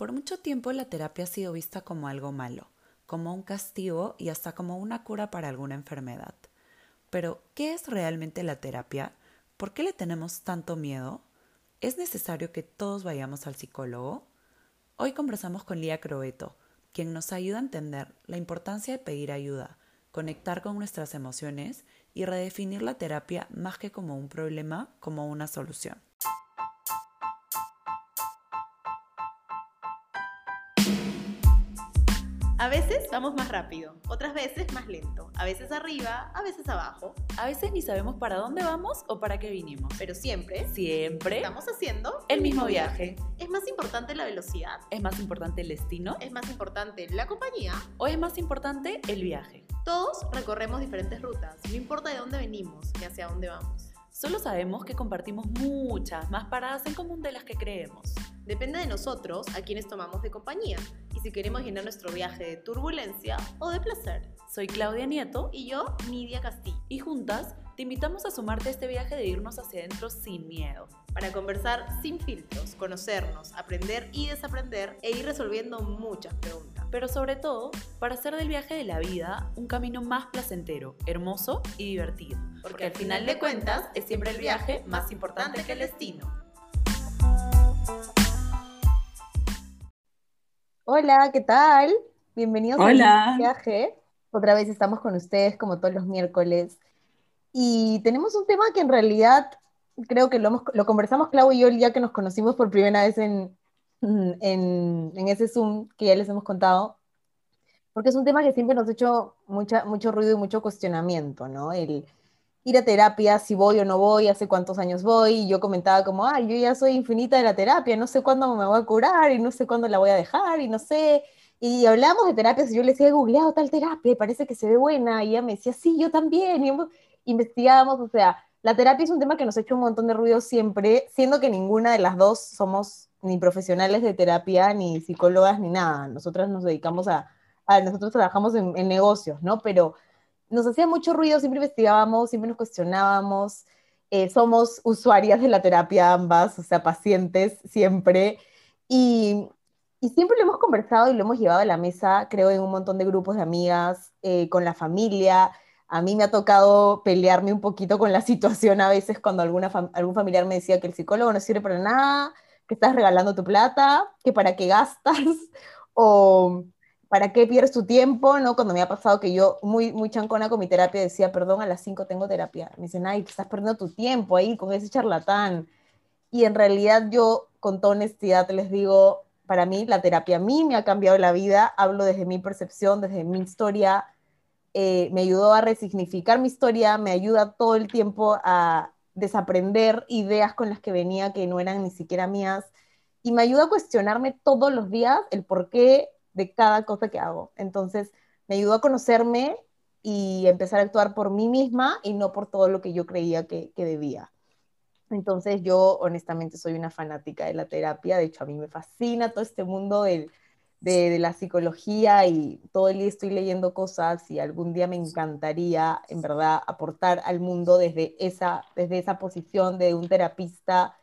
Por mucho tiempo la terapia ha sido vista como algo malo, como un castigo y hasta como una cura para alguna enfermedad. Pero, ¿qué es realmente la terapia? ¿Por qué le tenemos tanto miedo? ¿Es necesario que todos vayamos al psicólogo? Hoy conversamos con Lía Croeto, quien nos ayuda a entender la importancia de pedir ayuda, conectar con nuestras emociones y redefinir la terapia más que como un problema, como una solución. Veces vamos más rápido, otras veces más lento, a veces arriba, a veces abajo. A veces ni sabemos para dónde vamos o para qué vinimos. Pero siempre, Siempre estamos haciendo el mismo viaje. ¿Es más importante la velocidad? ¿Es más importante el destino? ¿Es más importante la compañía? ¿O es más importante el viaje? Todos recorremos diferentes rutas, no importa de dónde venimos ni hacia dónde vamos. Solo sabemos que compartimos muchas más paradas en común de las que creemos. Depende de nosotros a quienes tomamos de compañía y si queremos llenar nuestro viaje de turbulencia o de placer. Soy Claudia Nieto Y yo, Nidia Castillo, y juntas te invitamos a sumarte a este viaje de irnos hacia adentro sin miedo. para conversar sin filtros, conocernos, aprender y desaprender e ir resolviendo muchas preguntas. Pero sobre todo, para hacer del viaje de la vida un camino más placentero, hermoso y divertido. Porque al final de cuentas es siempre el viaje más importante que el destino. Hola, ¿qué tal? Bienvenidos Hola. a viaje. Otra vez estamos con ustedes como todos los miércoles. Y tenemos un tema que en realidad creo que lo, hemos- lo conversamos Clau y yo el día que nos conocimos por primera vez en, en, en ese Zoom que ya les hemos contado. Porque es un tema que siempre nos ha hecho mucha, mucho ruido y mucho cuestionamiento, ¿no? El ir a terapia, si voy o no voy, hace cuántos años voy. Y yo comentaba como, ay, yo ya soy infinita de la terapia, no sé cuándo me voy a curar y no sé cuándo la voy a dejar y no sé. Y hablamos de terapias y yo le decía, he googleado tal terapia y parece que se ve buena. Y ella me decía, sí, yo también. Y investigábamos, o sea, la terapia es un tema que nos ha hecho un montón de ruido siempre, siendo que ninguna de las dos somos ni profesionales de terapia, ni psicólogas, ni nada. Nosotras nos dedicamos a, nosotros trabajamos en, negocios, ¿no? Pero nos hacía mucho ruido, siempre investigábamos, siempre nos cuestionábamos. eh, somos usuarias de la terapia ambas, o sea, pacientes siempre. Y, siempre lo hemos conversado y lo hemos llevado a la mesa, creo, en un montón de grupos de amigas, eh, con la familia. A mí me ha tocado pelearme un poquito con la situación a veces cuando alguna algún familiar me decía que el psicólogo no sirve para nada, que estás regalando tu plata, que para qué gastas, o para qué pierdes tu tiempo, ¿no? Cuando me ha pasado que yo, muy, muy chancona con mi terapia, decía, perdón, a las 5 tengo terapia. Me dicen, ay, estás perdiendo tu tiempo ahí con ese charlatán. Y en realidad yo, con toda honestidad, les digo, para mí la terapia a mí me ha cambiado la vida, hablo desde mi percepción, desde mi historia, eh, me ayudó a resignificar mi historia, me ayuda todo el tiempo a desaprender ideas con las que venía que no eran ni siquiera mías y me ayuda a cuestionarme todos los días el porqué de cada cosa que hago. Entonces, me ayudó a conocerme y empezar a actuar por mí misma y no por todo lo que yo creía que, que debía. Entonces yo honestamente soy una fanática de la terapia, de hecho a mí me fascina todo este mundo del- de, la psicología y todo el día estoy leyendo cosas y algún día me encantaría en verdad aportar al mundo desde esa, desde esa posición de un terapista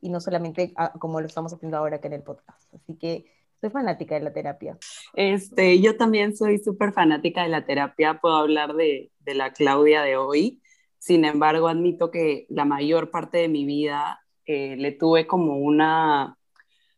y no solamente a- como lo estamos haciendo ahora acá en el podcast. Así que soy fanática de la terapia. Este, yo también soy súper fanática de la terapia, puedo hablar de, de la Claudia de hoy. Sin embargo, admito que la mayor parte de mi vida eh, le tuve como una,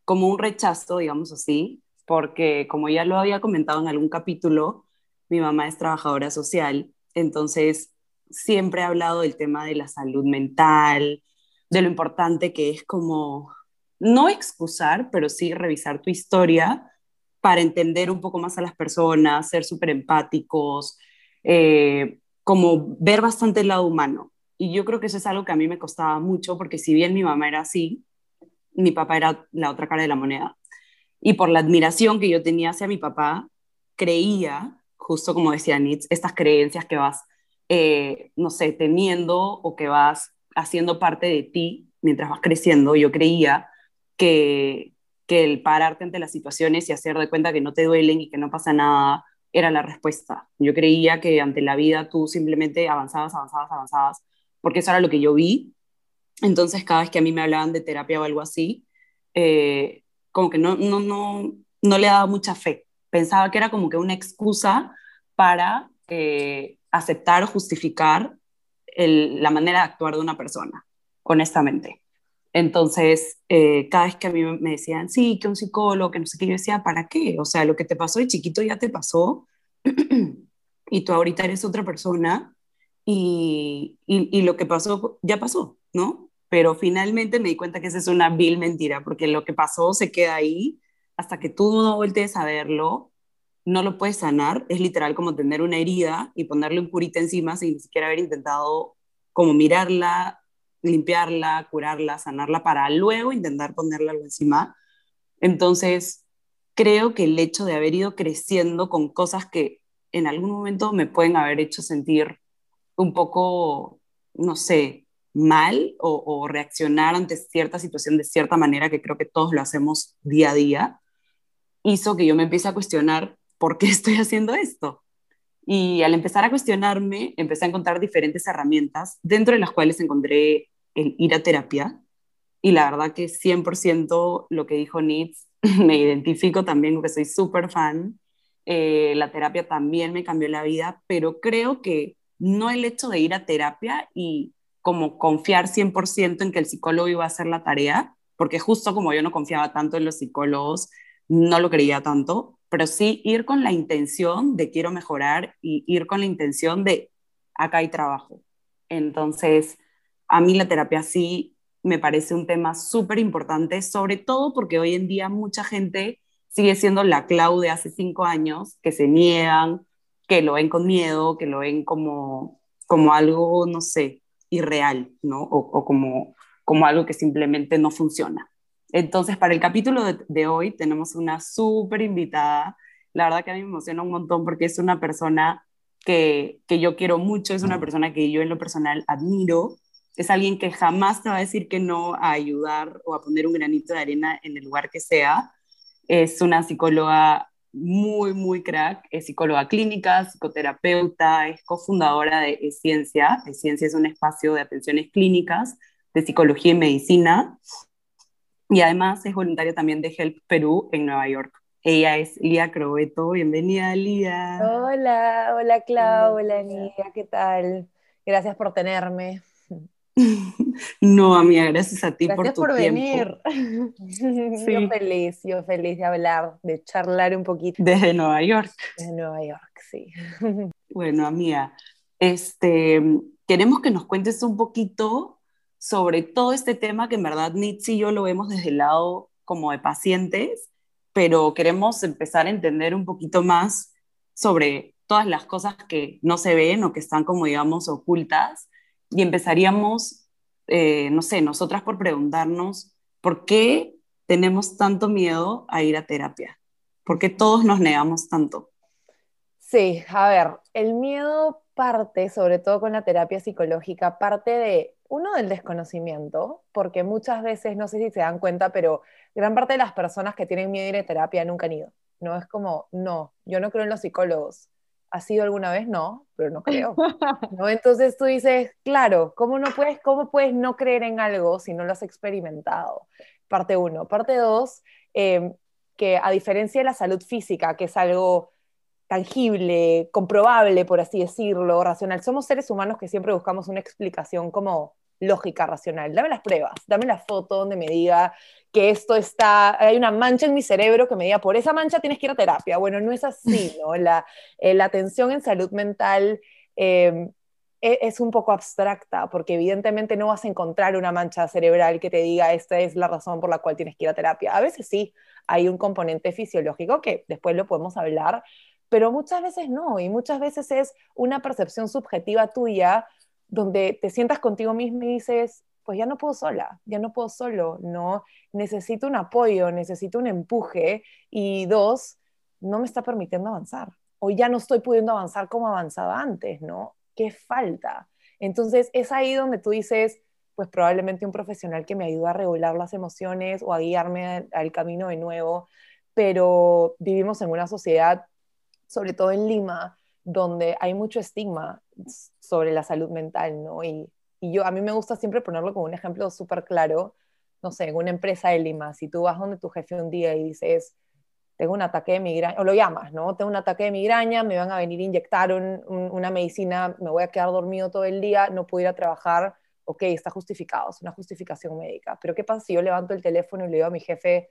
como un rechazo, digamos así, porque como ya lo había comentado en algún capítulo, mi mamá es trabajadora social, entonces siempre he hablado del tema de la salud mental, de lo importante que es como no excusar, pero sí revisar tu historia para entender un poco más a las personas, ser súper empáticos, eh, como ver bastante el lado humano. Y yo creo que eso es algo que a mí me costaba mucho, porque si bien mi mamá era así, mi papá era la otra cara de la moneda. Y por la admiración que yo tenía hacia mi papá, creía, justo como decía Nietzsche, estas creencias que vas, eh, no sé, teniendo o que vas haciendo parte de ti mientras vas creciendo. Yo creía que, que el pararte ante las situaciones y hacer de cuenta que no te duelen y que no pasa nada era la respuesta. Yo creía que ante la vida tú simplemente avanzabas, avanzabas, avanzabas, porque eso era lo que yo vi. Entonces, cada vez que a mí me hablaban de terapia o algo así, eh, como que no, no, no, no le daba mucha fe. Pensaba que era como que una excusa para eh, aceptar o justificar la manera de actuar de una persona, honestamente. Entonces, eh, cada vez que a mí me decían, sí, que un psicólogo, que no sé qué, yo decía, ¿para qué? O sea, lo que te pasó de chiquito ya te pasó y tú ahorita eres otra persona y, y, lo que pasó ya pasó, ¿no? Pero finalmente me di cuenta que esa es una vil mentira, porque lo que pasó se queda ahí hasta que tú no voltees a verlo, no lo puedes sanar. Es literal como tener una herida y ponerle un curita encima sin ni siquiera haber intentado como mirarla, limpiarla, curarla, sanarla para luego intentar ponerle algo encima. Entonces, creo que el hecho de haber ido creciendo con cosas que en algún momento me pueden haber hecho sentir un poco, no sé, mal o, reaccionar ante cierta situación de cierta manera, que creo que todos lo hacemos día a día, hizo que yo me empiece a cuestionar por qué estoy haciendo esto. Y al empezar a cuestionarme, empecé a encontrar diferentes herramientas, dentro de las cuales encontré el ir a terapia. Y la verdad que 100% lo que dijo Nitz, me identifico también porque soy súper fan. Eh, la terapia también me cambió la vida, pero creo que no el hecho de ir a terapia y como confiar 100% en que el psicólogo iba a hacer la tarea, porque justo como yo no confiaba tanto en los psicólogos, no lo creía tanto, pero sí ir con la intención de quiero mejorar y ir con la intención de acá hay trabajo. Entonces, a mí la terapia sí me parece un tema súper importante, sobre todo porque hoy en día mucha gente sigue siendo la Clau de hace cinco años, que se niegan, que lo ven con miedo, que lo ven como, como algo, no sé, irreal, ¿no? O, como, como algo que simplemente no funciona. Entonces, para el capítulo de, de hoy tenemos una súper invitada. La verdad que a mí me emociona un montón porque es una persona que, que yo quiero mucho, es una persona que yo en lo personal admiro es alguien que jamás te va a decir que no a ayudar o a poner un granito de arena en el lugar que sea. Es una psicóloga muy, muy crack, es psicóloga clínica, psicoterapeuta, es cofundadora de Esciencia. Esciencia es un espacio de atenciones clínicas de psicología y medicina. Y además es voluntaria también de Help Perú en Nueva York. Ella es Lía Crobeto. Bienvenida, Lía. Hola, hola Clau, hola Nidia, ¿qué tal? Gracias por tenerme. No, amiga, gracias a ti por tu por tiempo. venir. Yo feliz, yo feliz de hablar, de charlar un poquito. Desde Nueva York. Desde Nueva York, sí. Bueno, amiga, este, queremos que nos cuentes un poquito sobre todo este tema que en verdad Nitsi y yo lo vemos desde el lado como de pacientes, pero queremos empezar a entender un poquito más sobre todas las cosas que no se ven o que están como digamos ocultas y empezaríamos, eh, no sé, nosotras por preguntarnos, ¿por qué tenemos tanto miedo a ir a terapia? ¿Por qué todos nos negamos tanto? Sí, a ver, el miedo parte, sobre todo con la terapia psicológica, parte de, uno, del desconocimiento, porque muchas veces, no sé si se dan cuenta, pero gran parte de las personas que tienen miedo a ir a terapia nunca han ido. No es como, no, yo no creo en los psicólogos. ¿Ha sido alguna vez? No, pero no creo. ¿no? Entonces tú dices, claro, ¿cómo, no puedes, ¿cómo puedes no creer en algo si no lo has experimentado? Parte uno. Parte dos, em, que a diferencia de la salud física, que es algo tangible, comprobable, por así decirlo, racional, somos seres humanos que siempre buscamos una explicación como lógica, racional. Dame las pruebas, dame la foto donde me diga que esto está, hay una mancha en mi cerebro que me diga, por esa mancha tienes que ir a terapia. Bueno, no es así, ¿no? La, eh, la atención en salud mental em, e, es un poco abstracta, porque evidentemente no vas a encontrar una mancha cerebral que te diga, esta es la razón por la cual tienes que ir a terapia. A veces sí, hay un componente fisiológico que después lo podemos hablar, pero muchas veces no, y muchas veces es una percepción subjetiva tuya donde te sientas contigo mismo y dices, pues ya no puedo sola, ya no puedo solo, no, necesito un apoyo, necesito un empuje y dos, no me está permitiendo avanzar o ya no estoy pudiendo avanzar como avanzaba antes, ¿no? ¿Qué falta? Entonces es ahí donde tú dices, pues probablemente un profesional que me ayude a regular las emociones o a guiarme al camino de nuevo, pero vivimos en una sociedad, sobre todo en Lima, donde hay mucho estigma sobre la salud mental, ¿no? Y, y yo, a mí me gusta siempre ponerlo como un ejemplo súper claro, no sé, en una empresa de Lima, si tú vas donde tu jefe un día y dices, tengo un ataque de migraña, o lo llamas, ¿no? Tengo un ataque de migraña, me van a venir a inyectar una medicina, me voy a quedar dormido todo el día, no puedo ir a trabajar, ok, está justificado, es una justificación médica. Pero ¿qué pasa si yo levanto el teléfono y le digo a mi jefe,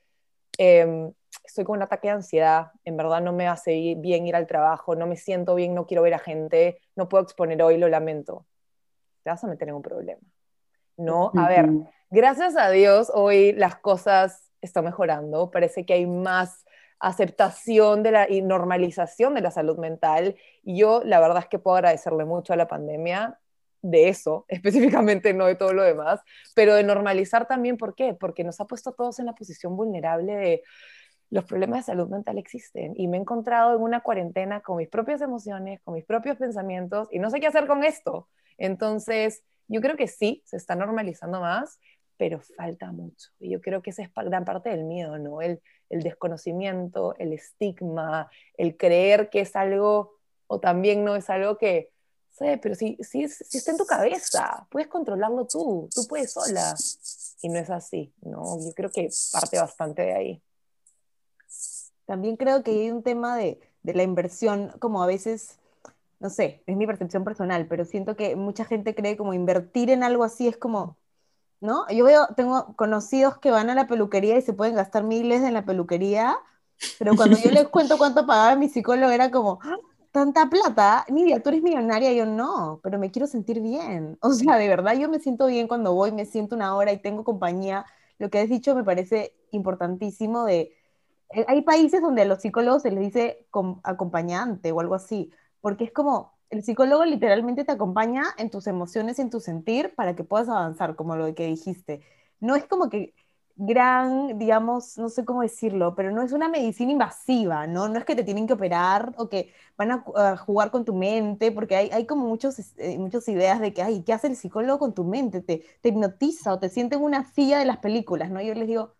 eh, estoy con un ataque de ansiedad, en verdad no me hace bien ir al trabajo, no me siento bien, no quiero ver a gente, no puedo exponer hoy, lo lamento. Te vas a meter en un problema. No, a ver, gracias a Dios hoy las cosas están mejorando, parece que hay más aceptación de la, y normalización de la salud mental. Y yo la verdad es que puedo agradecerle mucho a la pandemia de eso, específicamente no de todo lo demás, pero de normalizar también, ¿por qué? Porque nos ha puesto a todos en la posición vulnerable de los problemas de salud mental existen y me he encontrado en una cuarentena con mis propias emociones, con mis propios pensamientos y no sé qué hacer con esto. Entonces, yo creo que sí, se está normalizando más, pero falta mucho. Y yo creo que esa es gran parte del miedo, ¿no? El, el desconocimiento, el estigma, el creer que es algo o también no es algo que, sé, pero si, si, si está en tu cabeza, puedes controlarlo tú, tú puedes sola. Y no es así, ¿no? Yo creo que parte bastante de ahí. También creo que hay un tema de, de la inversión, como a veces, no sé, es mi percepción personal, pero siento que mucha gente cree como invertir en algo así es como, ¿no? Yo veo, tengo conocidos que van a la peluquería y se pueden gastar miles en la peluquería, pero cuando yo les cuento cuánto pagaba mi psicólogo era como, ¡Ah! Tanta plata, Nidia, tú eres millonaria, yo no, pero me quiero sentir bien. O sea, de verdad yo me siento bien cuando voy, me siento una hora y tengo compañía. Lo que has dicho me parece importantísimo de... Eh, hay países donde a los psicólogos se les dice acompañante o algo así, porque es como, el psicólogo literalmente te acompaña en tus emociones y en tu sentir para que puedas avanzar, como lo que dijiste. No es como que gran, digamos, no sé cómo decirlo, pero no es una medicina invasiva, ¿no? No es que te tienen que operar o que van a, jugar con tu mente, porque hay, hay como muchos, eh, muchas ideas de que, ay, ¿qué hace el psicólogo con tu mente? Te, te hipnotiza o te siente en una silla de las películas, ¿no? Yo les digo,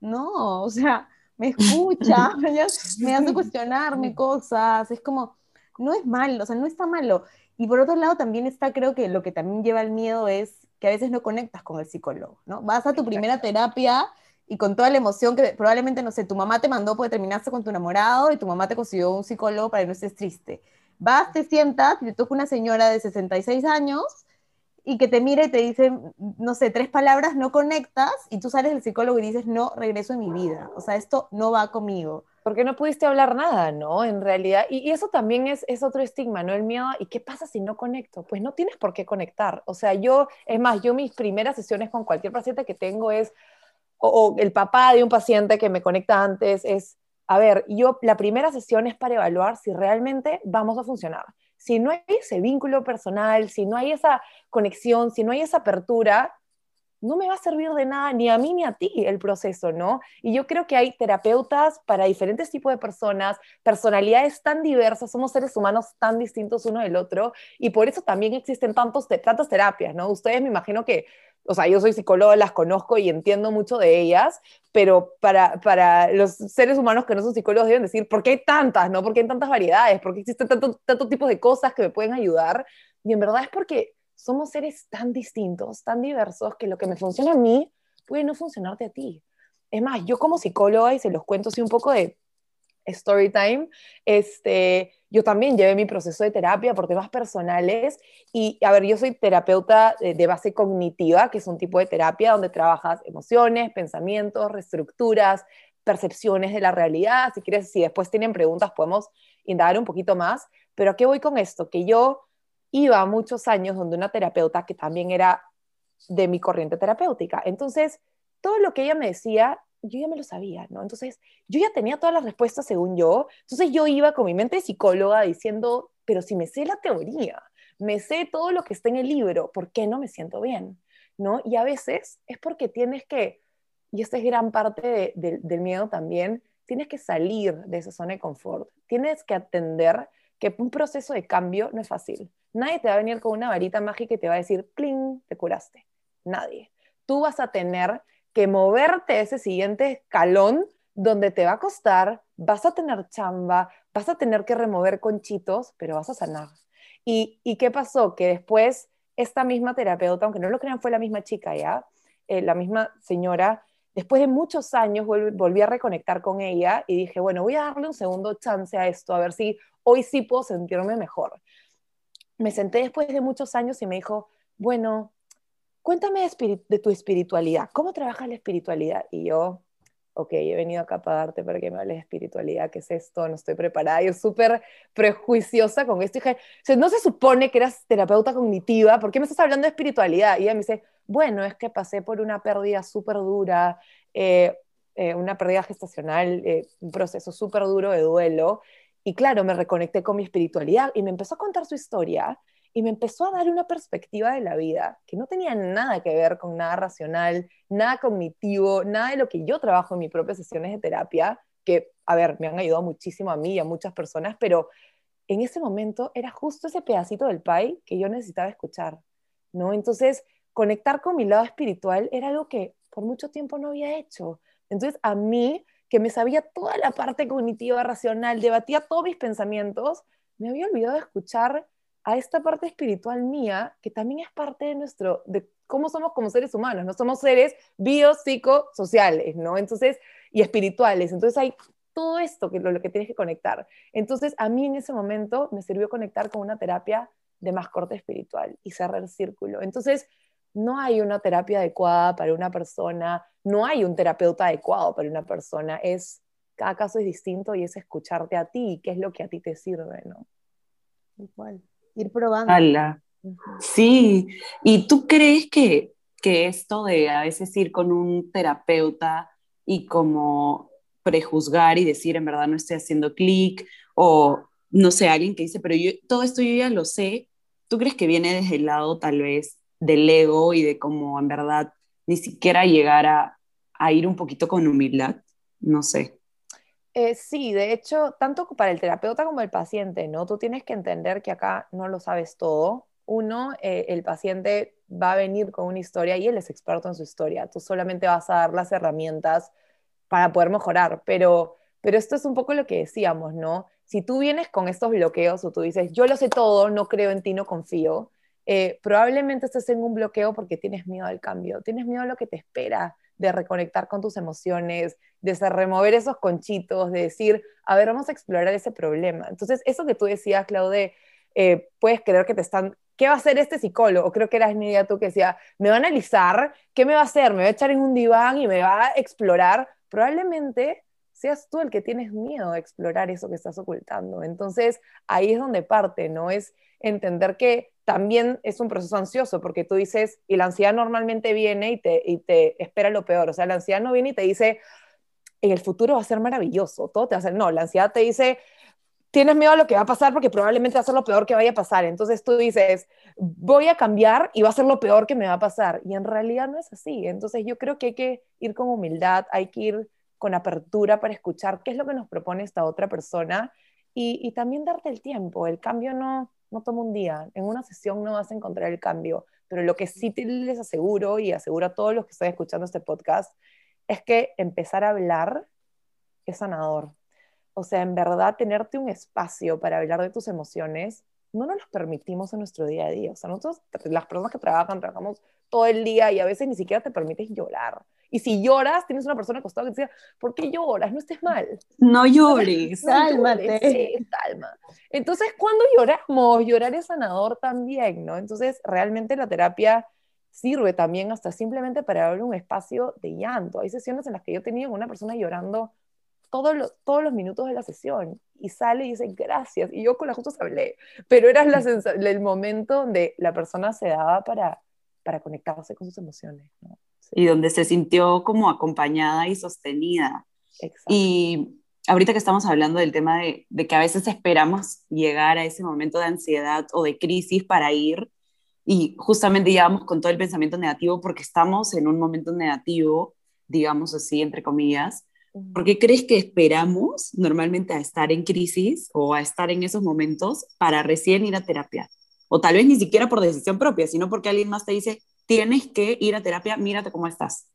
no, o sea, me escucha, me hace cuestionarme cosas, es como, no es malo, o sea, no está malo. Y por otro lado también está, creo que lo que también lleva el miedo es que a veces no conectas con el psicólogo, ¿no? Vas a tu primera terapia y con toda la emoción que probablemente, no sé, tu mamá te mandó porque terminaste con tu enamorado y tu mamá te consiguió un psicólogo para que no estés triste. Vas, te sientas y te toca una señora de 66 años y que te mire y te dice, no sé, tres palabras, no conectas y tú sales del psicólogo y dices, no, regreso en mi vida. O sea, esto no va conmigo porque no pudiste hablar nada, ¿no? En realidad, y, eso también es, otro estigma, ¿no? El miedo, ¿y qué pasa si no conecto? Pues no tienes por qué conectar. O sea, yo, es más, yo mis primeras sesiones con cualquier paciente que tengo es, o, el papá de un paciente que me conecta antes, es, a ver, yo, la primera sesión es para evaluar si realmente vamos a funcionar. Si no hay ese vínculo personal, si no hay esa conexión, si no hay esa apertura, no me va a servir de nada ni a mí ni a ti el proceso, ¿no? Y yo creo que hay terapeutas para diferentes tipos de personas, personalidades tan diversas, somos seres humanos tan distintos uno del otro, y por eso también existen tantos, tantas terapias, ¿no? Ustedes me imagino que, o sea, yo soy psicóloga, las conozco y entiendo mucho de ellas, pero para, para los seres humanos que no son psicólogos deben decir, ¿por qué hay tantas, no? ¿Por qué hay tantas variedades? ¿Por qué existen tantos tanto tipos de cosas que me pueden ayudar? Y en verdad es porque somos seres tan distintos, tan diversos, que lo que me funciona a mí puede no funcionarte a ti. Es más, yo como psicóloga, y se los cuento así un poco de story time, este, yo también llevé mi proceso de terapia por temas personales y, a ver, yo soy terapeuta de, base cognitiva, que es un tipo de terapia donde trabajas emociones, pensamientos, reestructuras, percepciones de la realidad. Si quieres, si después tienen preguntas, podemos indagar un poquito más. Pero ¿a qué voy con esto? Que yo iba muchos años donde una terapeuta que también era de mi corriente terapéutica. Entonces, todo lo que ella me decía, yo ya me lo sabía, ¿no? Entonces, yo ya tenía todas las respuestas según yo. Entonces, yo iba con mi mente de psicóloga diciendo, pero si me sé la teoría, me sé todo lo que está en el libro, ¿por qué no me siento bien? ¿No? Y a veces es porque tienes que, y esta es gran parte del miedo también, tienes que salir de esa zona de confort, tienes que atender que un proceso de cambio no es fácil. Nadie te va a venir con una varita mágica y te va a decir, ¡pling! Te curaste. Nadie. Tú vas a tener que moverte ese siguiente escalón donde te va a costar, vas a tener chamba, vas a tener que remover conchitos, pero vas a sanar. ¿Y, y qué pasó? Que después esta misma terapeuta, aunque no lo crean, fue la misma chica ya, eh, la misma señora, después de muchos años volví a reconectar con ella y dije, bueno, voy a darle un segundo chance a esto, a ver si hoy sí puedo sentirme mejor. Me senté después de muchos años y me dijo, bueno, cuéntame de, tu espiritualidad, ¿cómo trabaja la espiritualidad? Y yo, ok, he venido acá para darte para que me hables de espiritualidad, ¿qué es esto? No estoy preparada, yo súper prejuiciosa con esto. Dije, no se supone que eras terapeuta cognitiva, ¿por qué me estás hablando de espiritualidad? Y ella me dice, bueno, es que pasé por una pérdida súper dura, eh, eh, una pérdida gestacional, eh, un proceso súper duro de duelo. Y claro, me reconecté con mi espiritualidad y me empezó a contar su historia y me empezó a dar una perspectiva de la vida que no tenía nada que ver con nada racional, nada cognitivo, nada de lo que yo trabajo en mis propias sesiones de terapia, que, a ver, me han ayudado muchísimo a mí y a muchas personas, pero en ese momento era justo ese pedacito del pie que yo necesitaba escuchar, ¿no? Entonces, conectar con mi lado espiritual era algo que por mucho tiempo no había hecho. Entonces, a mí, que me sabía toda la parte cognitiva, racional, debatía todos mis pensamientos, me había olvidado de escuchar a esta parte espiritual mía, que también es parte de nuestro, de cómo somos como seres humanos, no somos seres biopsicosociales, ¿no? Entonces, y espirituales. Entonces hay todo esto que lo, lo que tienes que conectar. Entonces, a mí en ese momento me sirvió conectar con una terapia de más corte espiritual y cerrar el círculo. Entonces, no hay una terapia adecuada para una persona, no hay un terapeuta adecuado para una persona, es cada caso es distinto y es escucharte a ti y qué es lo que a ti te sirve, ¿no? Igual ir probando. Sí, ¿y tú crees que, que esto de a veces ir con un terapeuta y como prejuzgar y decir en verdad no estoy haciendo clic o no sé, alguien que dice, pero yo todo esto yo ya lo sé, ¿tú crees que viene desde el lado tal vez del ego y de como en verdad ni siquiera llegar a, a ir un poquito con humildad? No sé. Eh, sí, de hecho, tanto para el terapeuta como el paciente, ¿no? Tú tienes que entender que acá no lo sabes todo. Uno, eh, el paciente va a venir con una historia y él es experto en su historia. Tú solamente vas a dar las herramientas para poder mejorar, pero, pero esto es un poco lo que decíamos, ¿no? Si tú vienes con estos bloqueos o tú dices, yo lo sé todo, no creo en ti, no confío, eh, probablemente estés en un bloqueo porque tienes miedo al cambio, tienes miedo a lo que te espera, de reconectar con tus emociones, de remover esos conchitos, de decir, a ver, vamos a explorar ese problema. Entonces, eso que tú decías, Claude, eh, puedes creer que te están, ¿qué va a hacer este psicólogo? Creo que eras Nidia tú que decía, me va a analizar, ¿qué me va a hacer? ¿Me va a echar en un diván y me va a explorar? Probablemente seas tú el que tienes miedo de explorar eso que estás ocultando. Entonces, ahí es donde parte, ¿no? Es entender que también es un proceso ansioso, porque tú dices, y la ansiedad normalmente viene y te, y te espera lo peor, o sea, la ansiedad no viene y te dice, en el futuro va a ser maravilloso, todo te va a ser, no, la ansiedad te dice, tienes miedo a lo que va a pasar porque probablemente va a ser lo peor que vaya a pasar, entonces tú dices, voy a cambiar y va a ser lo peor que me va a pasar, y en realidad no es así, entonces yo creo que hay que ir con humildad, hay que ir con apertura para escuchar qué es lo que nos propone esta otra persona y, y también darte el tiempo, el cambio no no toma un día, en una sesión no vas a encontrar el cambio, pero lo que sí les aseguro y aseguro a todos los que están escuchando este podcast es que empezar a hablar es sanador. O sea, en verdad, tenerte un espacio para hablar de tus emociones, no nos lo permitimos en nuestro día a día. O sea, nosotros, las personas que trabajan, trabajamos todo el día y a veces ni siquiera te permites llorar. Y si lloras, tienes una persona acostada que te dice, ¿por qué lloras? No estés mal. No llores. Cálmate. Sí, calma. Entonces, cuando lloramos, llorar es sanador también, ¿no? Entonces, realmente la terapia sirve también hasta simplemente para darle un espacio de llanto. Hay sesiones en las que yo tenía una persona llorando todos los, todos los minutos de la sesión y sale y dice gracias. Y yo con la justo hablé, pero era la el momento donde la persona se daba para, para conectarse con sus emociones. ¿no? Y donde se sintió como acompañada y sostenida. Y ahorita que estamos hablando del tema de, de, que a veces esperamos llegar a ese momento de ansiedad o de crisis para ir y justamente llegamos con todo el pensamiento negativo porque estamos en un momento negativo, digamos así, entre comillas. ¿Por qué crees que esperamos normalmente a estar en crisis o a estar en esos momentos para recién ir a terapia? O tal vez ni siquiera por decisión propia, sino porque alguien más te dice, tienes que ir a terapia, mírate cómo estás.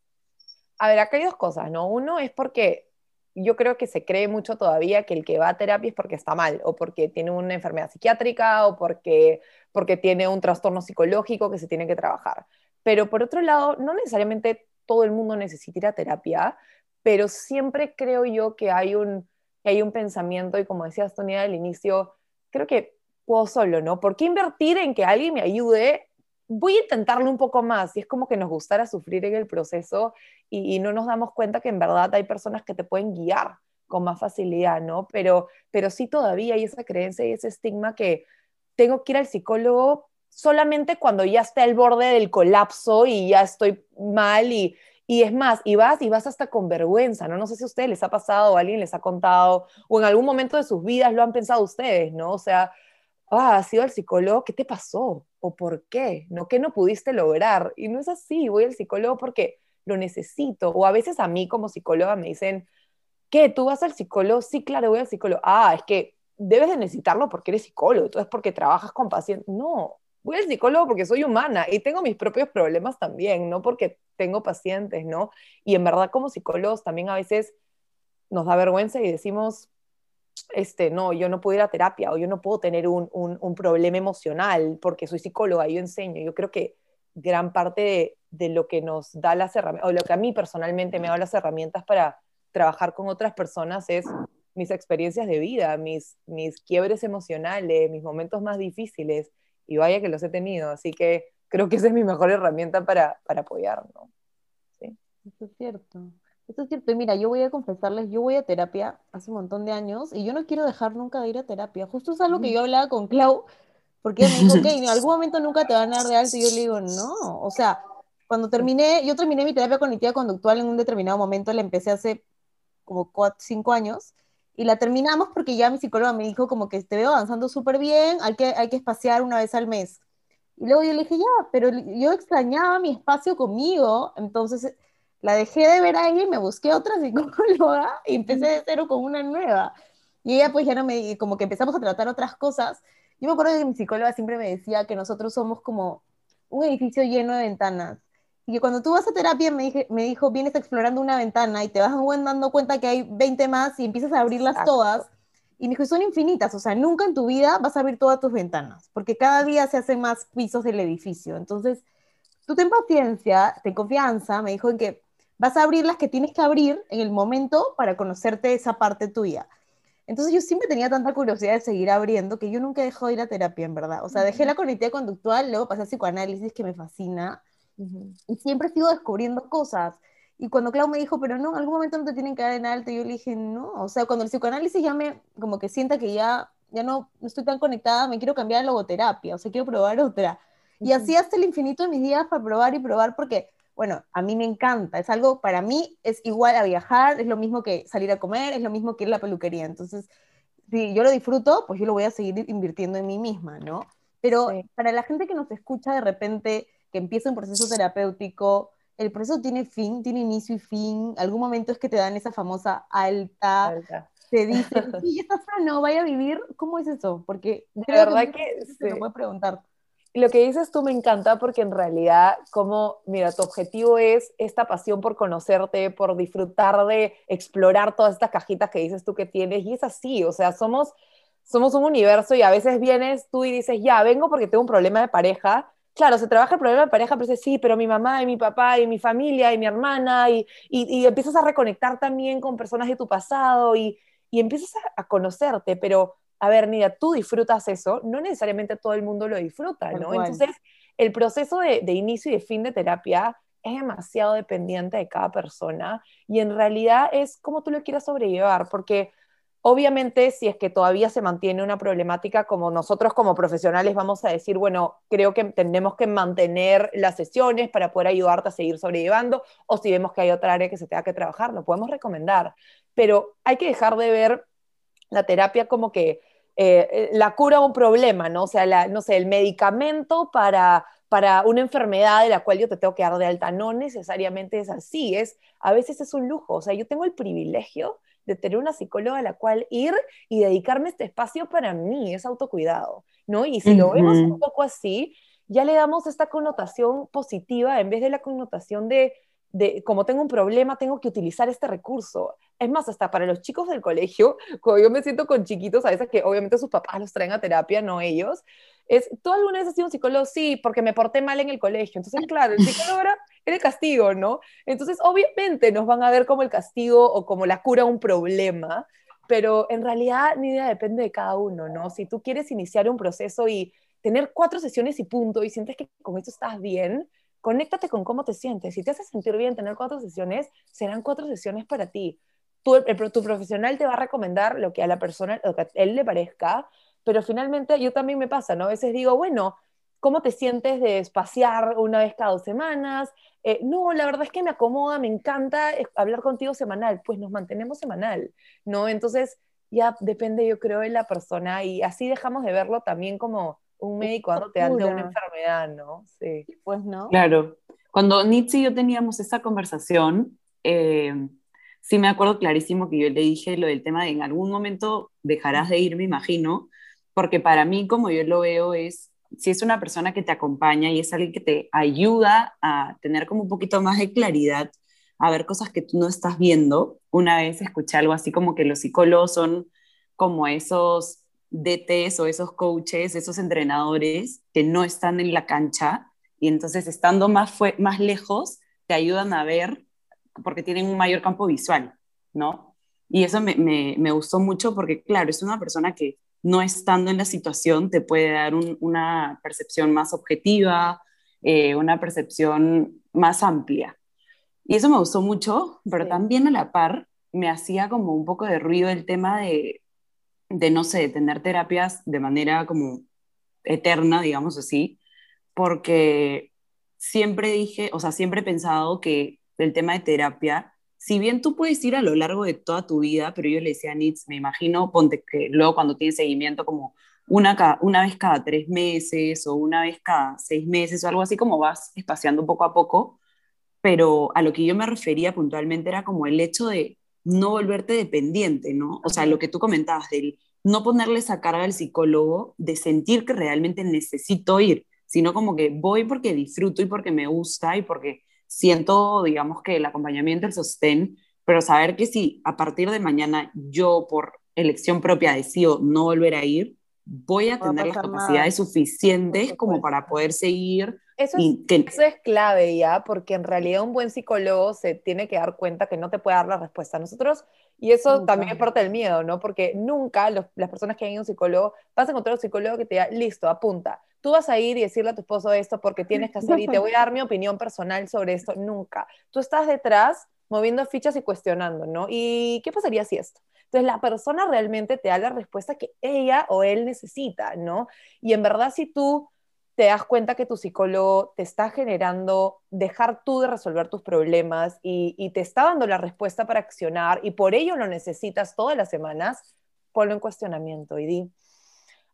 A ver, acá hay dos cosas, ¿no? Uno es porque yo creo que se cree mucho todavía que el que va a terapia es porque está mal, o porque tiene una enfermedad psiquiátrica, o porque, porque tiene un trastorno psicológico que se tiene que trabajar. pero por otro lado, no necesariamente todo el mundo necesita ir a terapia, pero siempre creo yo que hay un, hay un pensamiento, y como decías, Tony, al inicio, creo que puedo solo, ¿no? ¿Por qué invertir en que alguien me ayude? Voy a intentarlo un poco más. Y es como que nos gustara sufrir en el proceso y, no nos damos cuenta que en verdad hay personas que te pueden guiar con más facilidad, ¿no? Pero, pero sí todavía hay esa creencia y ese estigma que tengo que ir al psicólogo solamente cuando ya está al borde del colapso y ya estoy mal y, y es más, y vas y vas hasta con vergüenza, ¿no? No sé si a ustedes les ha pasado o alguien les ha contado o en algún momento de sus vidas lo han pensado ustedes, ¿no? O sea, ah, has ido al psicólogo, ¿qué te pasó? ¿O por qué? ¿No? ¿Qué no pudiste lograr? Y no es así, voy al psicólogo porque lo necesito. O a veces a mí como psicóloga me dicen, ¿qué? ¿Tú vas al psicólogo? Sí, claro, voy al psicólogo. Ah, es que debes de necesitarlo porque eres psicólogo, entonces porque trabajas con pacientes. No, voy al psicólogo porque soy humana y tengo mis propios problemas también, no porque tengo pacientes, ¿no? Y en verdad como psicólogos también a veces nos da vergüenza y decimos, este, no, yo no puedo ir a terapia o yo no puedo tener un, un, problema emocional porque soy psicóloga, yo enseño. Yo creo que gran parte de, de lo que nos da las herramientas, o lo que a mí personalmente me da las herramientas para trabajar con otras personas es mis experiencias de vida, mis, mis quiebres emocionales, mis momentos más difíciles y vaya que los he tenido, así que creo que esa es mi mejor herramienta para, para apoyar, ¿no? Sí. Eso es cierto. Eso es cierto. Y mira, yo voy a confesarles, yo voy a terapia hace un montón de años y yo no quiero dejar nunca de ir a terapia. Justo es algo que yo hablaba con Clau, porque ella me dijo, ok, en algún momento nunca te van a dar de alto. Y yo le digo, no. O sea, cuando terminé, yo terminé mi terapia cognitiva conductual en un determinado momento, la empecé hace como cuatro, cinco años, y la terminamos porque ya mi psicóloga me dijo como que te veo avanzando súper bien, hay que, hay que espaciar una vez al mes. Y luego yo le dije, ya, pero yo extrañaba mi espacio conmigo, entonces la dejé de ver a ella y me busqué otra psicóloga y empecé de cero con una nueva. Y ella pues ya no me, como que empezamos a tratar otras cosas. Yo me acuerdo que mi psicóloga siempre me decía que nosotros somos como un edificio lleno de ventanas. Y que cuando tú vas a terapia, me, dije, me dijo, vienes explorando una ventana y te vas dando cuenta que hay 20 más y empiezas a abrirlas todas. Y me dijo, son infinitas, o sea, nunca en tu vida vas a abrir todas tus ventanas, porque cada día se hacen más pisos del edificio. Entonces, tú ten paciencia, ten confianza, me dijo en que vas a abrir las que tienes que abrir en el momento para conocerte esa parte tuya. Entonces yo siempre tenía tanta curiosidad de seguir abriendo que yo nunca dejé de ir a terapia, en verdad. O sea, dejé la cognitiva conductual, luego pasé a psicoanálisis, que me fascina, y siempre sigo descubriendo cosas. Y cuando Clau me dijo, pero no, en algún momento no te tienen que dar en alto, yo le dije, no, o sea, cuando el psicoanálisis ya me, como que sienta que ya, ya no, estoy tan conectada, me quiero cambiar a logoterapia, o sea, quiero probar otra. Y así hasta el infinito de mis días para probar y probar, porque, bueno, a mí me encanta, es algo, para mí es igual a viajar, es lo mismo que salir a comer, es lo mismo que ir a la peluquería. Entonces, si yo lo disfruto, pues yo lo voy a seguir invirtiendo en mí misma, ¿no? Pero para la gente que nos escucha de repente que empieza un proceso terapéutico, el proceso tiene fin, tiene inicio y fin, algún momento es que te dan esa famosa alta, te dicen, sí, estás sano, vaya a vivir, ¿cómo es eso? Porque de verdad que, se lo puede preguntar. Lo que dices tú me encanta porque en realidad, como, mira, tu objetivo es esta pasión por conocerte, por disfrutar de explorar todas estas cajitas que dices tú que tienes, y es así, o sea, somos, somos un universo y a veces vienes tú y dices, ya, vengo porque tengo un problema de pareja, claro, se trabaja el problema de pareja, pero dices, sí, pero mi mamá y mi papá y mi familia y mi hermana, y, y, empiezas a reconectar también con personas de tu pasado y, y empiezas a, conocerte, pero a ver, mira, tú disfrutas eso, no necesariamente todo el mundo lo disfruta, ¿no? Entonces, el proceso de, de inicio y de fin de terapia es demasiado dependiente de cada persona y en realidad es como tú lo quieras sobrellevar, porque Obviamente, si es que todavía se mantiene una problemática, como nosotros como profesionales vamos a decir, bueno, creo que tenemos que mantener las sesiones para poder ayudarte a seguir sobrellevando, o si vemos que hay otra área que se tenga que trabajar, lo podemos recomendar. Pero hay que dejar de ver la terapia como que eh, la cura un problema, ¿no? O sea, la, no sé, el medicamento para, para una enfermedad de la cual yo te tengo que dar de alta, no necesariamente es así, es, a veces es un lujo, o sea, yo tengo el privilegio de tener una psicóloga a la cual ir y dedicarme este espacio para mí, es autocuidado, ¿no? Y si lo vemos un poco así, ya le damos esta connotación positiva en vez de la connotación de, de como tengo un problema, tengo que utilizar este recurso. Es más, hasta para los chicos del colegio, cuando yo me siento con chiquitos, a veces que obviamente sus papás los traen a terapia, no ellos, Es, ¿tú alguna vez has sido un psicólogo? Sí, porque me porté mal en el colegio. Entonces, claro, el psicólogo era, el castigo, ¿no? Entonces, obviamente nos van a ver como el castigo o como la cura a un problema, pero en realidad ni idea depende de cada uno, ¿no? Si tú quieres iniciar un proceso y tener cuatro sesiones y punto, y sientes que con esto estás bien, conéctate con cómo te sientes. Si te hace sentir bien tener cuatro sesiones, serán cuatro sesiones para ti. Tú, tu profesional te va a recomendar lo que a la persona, lo que a él le parezca, pero finalmente yo también me pasa, ¿no? A veces digo, bueno, ¿cómo te sientes de espaciar una vez cada dos semanas? Eh, no, la verdad es que me acomoda, me encanta hablar contigo semanal, pues nos mantenemos semanal, ¿no? Entonces ya depende, yo creo, de la persona y así dejamos de verlo también como un médico dándote ante una enfermedad, ¿no? Sí. Pues no. Claro. Cuando Nietzsche y yo teníamos esa conversación, eh, sí me acuerdo clarísimo que yo le dije lo del tema de en algún momento dejarás de ir, me imagino, porque para mí, como yo lo veo, es si es una persona que te acompaña y es alguien que te ayuda a tener como un poquito más de claridad, a ver cosas que tú no estás viendo. Una vez escuché algo así como que los psicólogos son como esos DTs o esos coaches, esos entrenadores que no están en la cancha y entonces estando más, más lejos te ayudan a ver porque tienen un mayor campo visual, ¿no? Y eso me, me, me gustó mucho porque, claro, es una persona que no estando en la situación te puede dar una percepción más objetiva, eh, una percepción más amplia. Y eso me gustó mucho, pero también a la par me hacía como un poco de ruido el tema de, de, no sé, tener terapias de manera como eterna, digamos así, porque siempre dije, o sea, siempre he pensado que el tema de terapia si bien tú puedes ir a lo largo de toda tu vida, pero yo le decía a Nitz, me imagino, ponte que luego cuando tienes seguimiento como una, una vez cada tres meses o una vez cada seis meses o algo así, como vas espaciando poco a poco, pero a lo que yo me refería puntualmente era como el hecho de no volverte dependiente, ¿no? O sea, lo que tú comentabas del no ponerle esa carga al psicólogo, de sentir que realmente necesito ir, sino como que voy porque disfruto y porque me gusta y porque siento, digamos, que el acompañamiento, el sostén, pero saber que si a partir de mañana yo por elección propia decido no volver a ir, voy a tener las capacidades suficientes como para poder seguir. Eso es, eso es clave ya, porque en realidad un buen psicólogo se tiene que dar cuenta que no te puede dar la respuesta. Nosotros, y eso también es parte del miedo, ¿no? Porque nunca las personas que han ido a un psicólogo vas a encontrar un psicólogo que te diga, listo, apunta, tú vas a ir y decirle a tu esposo esto porque tienes que hacer y te voy a dar mi opinión personal sobre esto. Nunca. Tú estás detrás moviendo fichas y cuestionando, ¿no? ¿Y qué pasaría si esto? Entonces la persona realmente te da la respuesta que ella o él necesita, ¿no? Y en verdad si tú te das cuenta que tu psicólogo te está generando dejar tú de resolver tus problemas y, te está dando la respuesta para accionar y por ello lo necesitas todas las semanas, ponlo en cuestionamiento y di,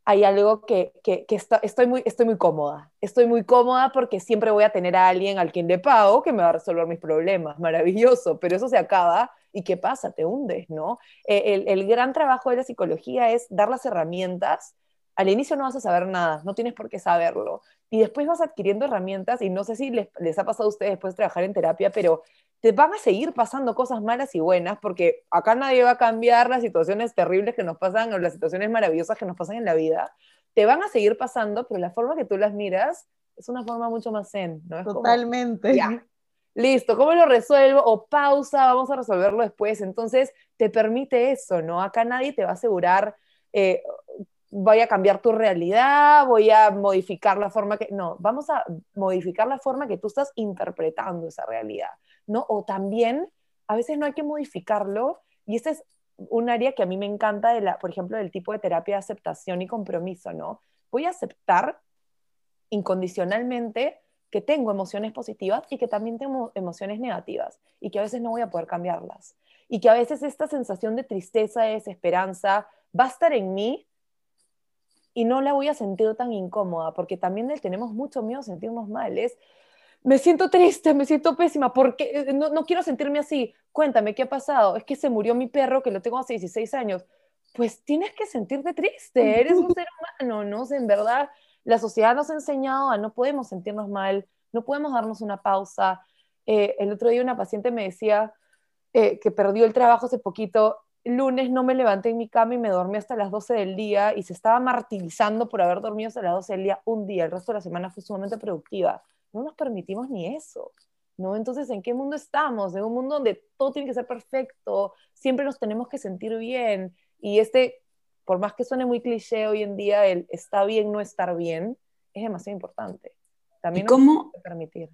hay algo que, que, estoy, muy, estoy muy cómoda. Estoy muy cómoda porque siempre voy a tener a alguien al quien le pago que me va a resolver mis problemas. Maravilloso, pero eso se acaba y ¿qué pasa? Te hundes, ¿no? Eh, el, el gran trabajo de la psicología es dar las herramientas. Al inicio no vas a saber nada, no tienes por qué saberlo. Y después vas adquiriendo herramientas y no sé si les, les ha pasado a ustedes después de trabajar en terapia, pero te van a seguir pasando cosas malas y buenas, porque acá nadie va a cambiar las situaciones terribles que nos pasan o las situaciones maravillosas que nos pasan en la vida. Te van a seguir pasando, pero la forma que tú las miras es una forma mucho más zen, ¿no? Totalmente. ya, listo, ¿cómo lo resuelvo? O pausa, vamos a resolverlo después. Entonces, te permite eso, ¿no? Acá nadie te va a asegurar, eh, voy a cambiar tu realidad, voy a modificar la forma que... No, vamos a modificar la forma que tú estás interpretando esa realidad. ¿no? O también, a veces no hay que modificarlo, y este es un área que a mí me encanta, de la, por ejemplo, del tipo de terapia de aceptación y compromiso, ¿no? Voy a aceptar incondicionalmente que tengo emociones positivas y que también tengo emociones negativas y que a veces no voy a poder cambiarlas. Y que a veces esta sensación de tristeza, de desesperanza, va a estar en mí y no la voy a sentir tan incómoda, porque también tenemos mucho miedo a sentirnos mal. Es, me siento triste, me siento pésima, porque eh, no, no, quiero sentirme así. Cuéntame, ¿qué ha pasado? Es que se murió mi perro, que lo tengo hace 16 años. Pues tienes que sentirte triste, eres un ser humano, ¿no? en verdad, la sociedad nos ha enseñado a no podemos sentirnos mal, no podemos darnos una pausa. Eh, el otro día una paciente me decía eh, que perdió el trabajo hace poquito lunes no me levanté en mi cama y me dormí hasta las 12 del día y se estaba martirizando por haber dormido hasta las 12 del día un día, el resto de la semana fue sumamente productiva. No nos permitimos ni eso. ¿No? Entonces, ¿en qué mundo estamos? En un mundo donde todo tiene que ser perfecto, siempre nos tenemos que sentir bien. Y este, por más que suene muy cliché hoy en día, el está bien, no estar bien, es demasiado importante. También ¿Y cómo, permitir.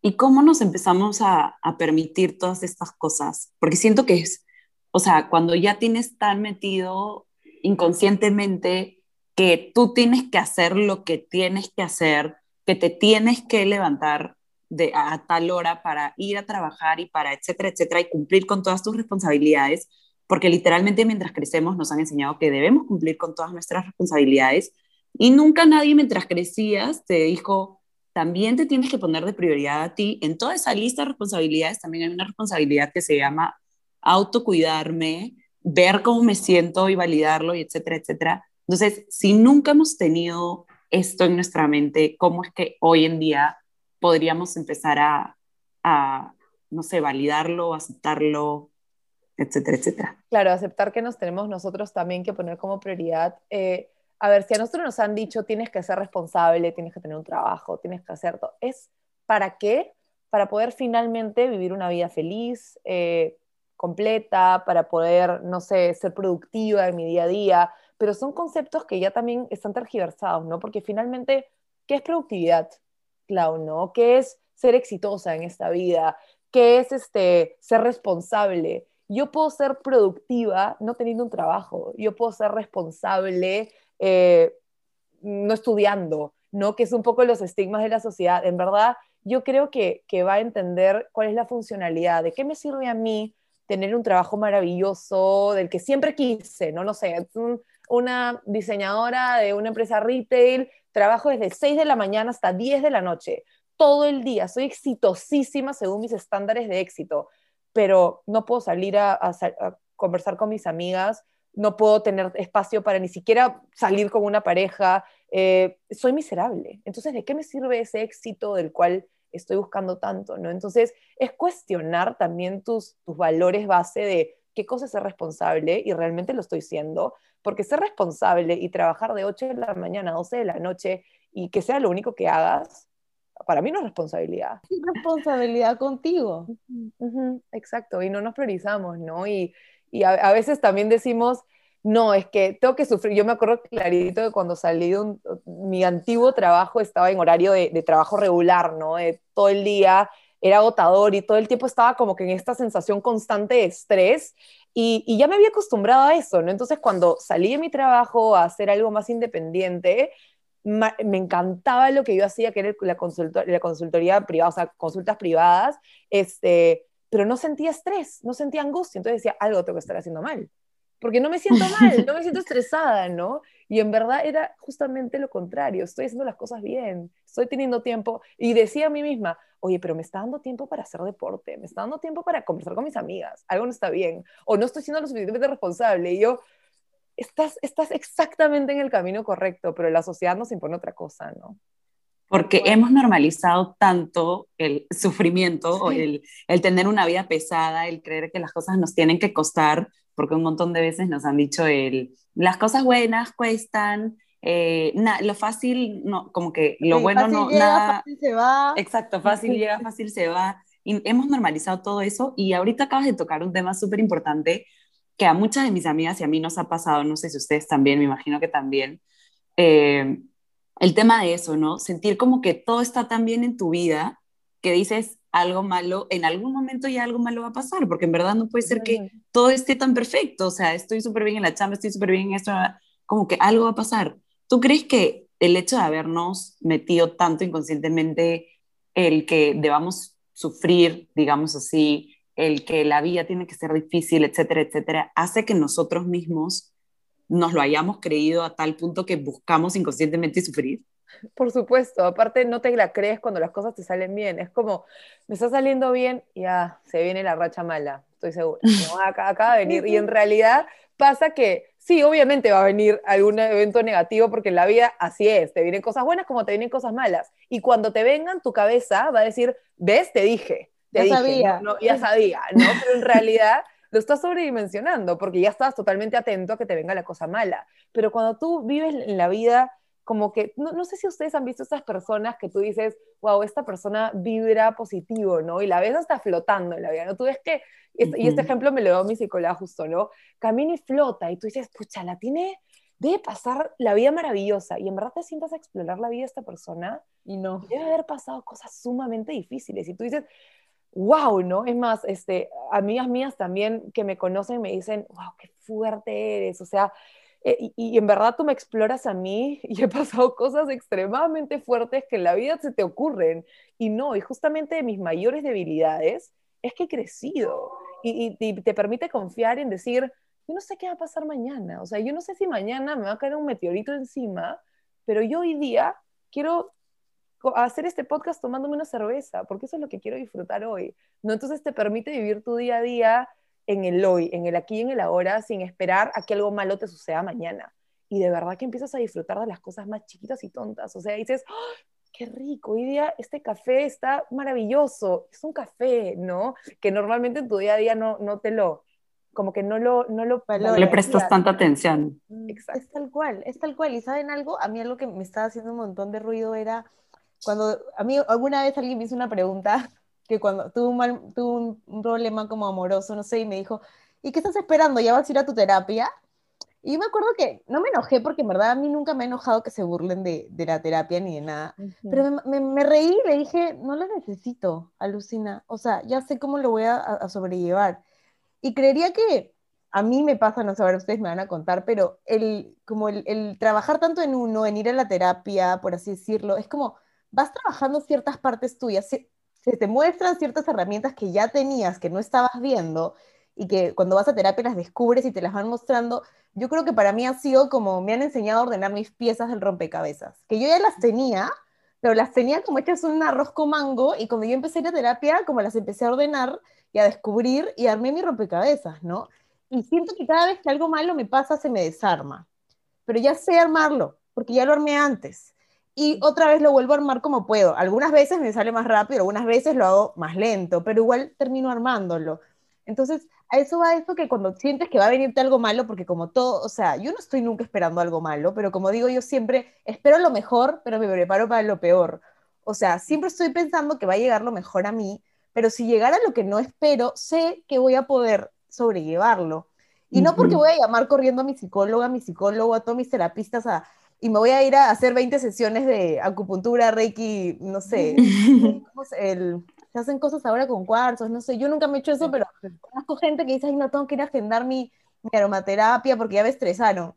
¿Y cómo nos empezamos a, a permitir todas estas cosas? Porque siento que es, o sea, cuando ya tienes tan metido inconscientemente que tú tienes que hacer lo que tienes que hacer, que te tienes que levantar de, a, tal hora para ir a trabajar y para etcétera, etcétera, y cumplir con todas tus responsabilidades, porque literalmente mientras crecemos nos han enseñado que debemos cumplir con todas nuestras responsabilidades y nunca nadie mientras crecías te dijo, también te tienes que poner de prioridad a ti. En toda esa lista de responsabilidades también hay una responsabilidad que se llama autocuidarme, ver cómo me siento y validarlo y etcétera, etcétera. Entonces, si nunca hemos tenido esto en nuestra mente, ¿cómo es que hoy en día podríamos empezar a, a no sé, validarlo, aceptarlo, etcétera, etcétera? Claro, aceptar que nos tenemos nosotros también que poner como prioridad. Eh, a ver, si a nosotros nos han dicho tienes que ser responsable, tienes que tener un trabajo, tienes que hacer todo, ¿es para qué? Para poder finalmente vivir una vida feliz, eh, completa, para poder, no sé, ser productiva en mi día a día, pero son conceptos que ya también están tergiversados, ¿no? Porque finalmente, ¿qué es productividad, Clau, no? ¿Qué es ser exitosa en esta vida? ¿Qué es este, ser responsable? Yo puedo ser productiva no teniendo un trabajo, yo puedo ser responsable eh, no estudiando, ¿no? Que es un poco los estigmas de la sociedad. En verdad, yo creo que, que va a entender cuál es la funcionalidad, de qué me sirve a mí tener un trabajo maravilloso, del que siempre quise, ¿no? No sé, una diseñadora de una empresa retail, trabajo desde 6 de la mañana hasta 10 de la noche, todo el día, soy exitosísima según mis estándares de éxito, pero no puedo salir a, a conversar con mis amigas no puedo tener espacio para ni siquiera salir con una pareja, eh, soy miserable. Entonces, ¿de qué me sirve ese éxito del cual estoy buscando tanto? ¿no? Entonces, es cuestionar también tus, tus valores base de qué cosa es ser responsable y realmente lo estoy siendo, porque ser responsable y trabajar de 8 de la mañana a 12 de la noche y que sea lo único que hagas, para mí no es responsabilidad. Es responsabilidad contigo. exacto, y no nos priorizamos, ¿no? Y, y a, veces también decimos, no, es que tengo que sufrir. Yo me acuerdo clarito de cuando salí de mi antiguo trabajo estaba en horario de, trabajo regular, ¿no? Todo el día era agotador y todo el tiempo estaba como que en esta sensación constante de estrés y, ya me había acostumbrado a eso, ¿no? Entonces cuando salí de mi trabajo a hacer algo más independiente, me encantaba lo que yo hacía, que era la, la consultoría privada, o sea, consultas privadas, este, pero no sentía estrés, no sentía angustia, entonces decía, algo tengo que estar haciendo mal, porque no me siento mal, no me siento estresada, ¿no? Y en verdad era justamente lo contrario, estoy haciendo las cosas bien, estoy teniendo tiempo, y decía a mí misma, oye, pero me está dando tiempo para hacer deporte, me está dando tiempo para conversar con mis amigas, algo no está bien, o no estoy siendo lo suficientemente responsable, y yo, estás, estás exactamente en el camino correcto, pero la sociedad nos impone otra cosa, ¿no? Porque hemos normalizado tanto el sufrimiento o el, el, tener una vida pesada, el creer que las cosas nos tienen que costar, porque un montón de veces nos han dicho el, las cosas buenas cuestan, eh, lo fácil, no, como que lo bueno no, llega, nada. Fácil se va. Exacto, fácil llega, fácil se va. Y hemos normalizado todo eso y ahorita acabas de tocar un tema súper importante que a muchas de mis amigas y a mí nos ha pasado, no sé si ustedes también, me imagino que también. Eh, el tema de eso, ¿no? Sentir como que todo está tan bien en tu vida que dices algo malo, en algún momento ya algo malo va a pasar, porque en verdad no puede ser que todo esté tan perfecto, o sea, estoy súper bien en la chamba, estoy súper bien en esto, como que algo va a pasar. ¿Tú crees que el hecho de habernos metido tanto inconscientemente el que debamos sufrir, digamos así, el que la vida tiene que ser difícil, etcétera, etcétera, hace que nosotros mismos nos lo hayamos creído a tal punto que buscamos inconscientemente sufrir. Por supuesto, aparte no te la crees cuando las cosas te salen bien, es como, me está saliendo bien, ya se viene la racha mala, estoy segura, no, acá, acá va a venir, y en realidad pasa que sí, obviamente va a venir algún evento negativo porque en la vida así es, te vienen cosas buenas como te vienen cosas malas, y cuando te vengan, tu cabeza va a decir, ves, te dije, te ya dije, sabía. No, ya sabía, ¿no? Pero en realidad lo estás sobredimensionando porque ya estás totalmente atento a que te venga la cosa mala. Pero cuando tú vives en la vida como que, no, sé si ustedes han visto estas personas que tú dices, wow, esta persona vibra positivo, ¿no? Y la ves hasta flotando en la vida, ¿no? Tú ves que, y este ejemplo me lo dio mi psicóloga justo, ¿no? Camina y flota y tú dices, pucha, la tiene, debe pasar la vida maravillosa y en verdad te sientas a explorar la vida de esta persona y no. Debe haber pasado cosas sumamente difíciles y tú dices, wow, ¿no? Es más, este, amigas mías también que me conocen me dicen, wow, qué fuerte eres, o sea, eh, y, en verdad tú me exploras a mí y he pasado cosas extremadamente fuertes que en la vida se te ocurren. Y no, y justamente de mis mayores debilidades es que he crecido y, te permite confiar en decir, yo no sé qué va a pasar mañana, o sea, yo no sé si mañana me va a caer un meteorito encima, pero yo hoy día quiero hacer este podcast tomándome una cerveza, porque eso es lo que quiero disfrutar hoy. ¿no? Entonces te permite vivir tu día a día en el hoy, en el aquí y en el ahora, sin esperar a que algo malo te suceda mañana. Y de verdad que empiezas a disfrutar de las cosas más chiquitas y tontas. O sea, dices, ¡Ah! qué rico, hoy día este café está maravilloso. Es un café, ¿no? Que normalmente en tu día a día no, no te lo, como que no lo, no lo le prestas tanta atención. Mm, Exacto. Es tal cual, es tal cual. Y saben algo, a mí algo que me estaba haciendo un montón de ruido era cuando a mí alguna vez alguien me hizo una pregunta que cuando tuve un, mal, un, problema como amoroso, no sé, y me dijo, ¿y qué estás esperando? ¿Ya vas a ir a tu terapia? Y yo me acuerdo que no me enojé porque en verdad a mí nunca me ha enojado que se burlen de, de la terapia ni de nada. Pero me, me, reí y le dije, no la necesito, alucina. O sea, ya sé cómo lo voy a, a, sobrellevar. Y creería que a mí me pasa, no sé, ahora ustedes me van a contar, pero el, como el, el trabajar tanto en uno, en ir a la terapia, por así decirlo, es como vas trabajando ciertas partes tuyas, se te muestran ciertas herramientas que ya tenías, que no estabas viendo, y que cuando vas a terapia las descubres y te las van mostrando, yo creo que para mí ha sido como me han enseñado a ordenar mis piezas del rompecabezas, que yo ya las tenía, pero las tenía como hechas un arroz con mango, y cuando yo empecé la terapia, como las empecé a ordenar y a descubrir, y armé mi rompecabezas, ¿no? Y siento que cada vez que algo malo me pasa, se me desarma. Pero ya sé armarlo, porque ya lo armé antes y otra vez lo vuelvo a armar como puedo. Algunas veces me sale más rápido, algunas veces lo hago más lento, pero igual termino armándolo. Entonces, a eso va esto que cuando sientes que va a venirte algo malo, porque como todo, o sea, yo no estoy nunca esperando algo malo, pero como digo yo siempre, espero lo mejor, pero me preparo para lo peor. O sea, siempre estoy pensando que va a llegar lo mejor a mí, pero si llegara lo que no espero, sé que voy a poder sobrellevarlo. Y no porque voy a llamar corriendo a mi psicóloga, a mi psicólogo, a todos mis terapistas a, y me voy a ir a hacer 20 sesiones de acupuntura, reiki, no sé, el, se hacen cosas ahora con cuarzos, no sé, yo nunca me he hecho eso, pero conozco gente que dice, ay, no, tengo que ir a agendar mi, mi aromaterapia porque ya me estresaron.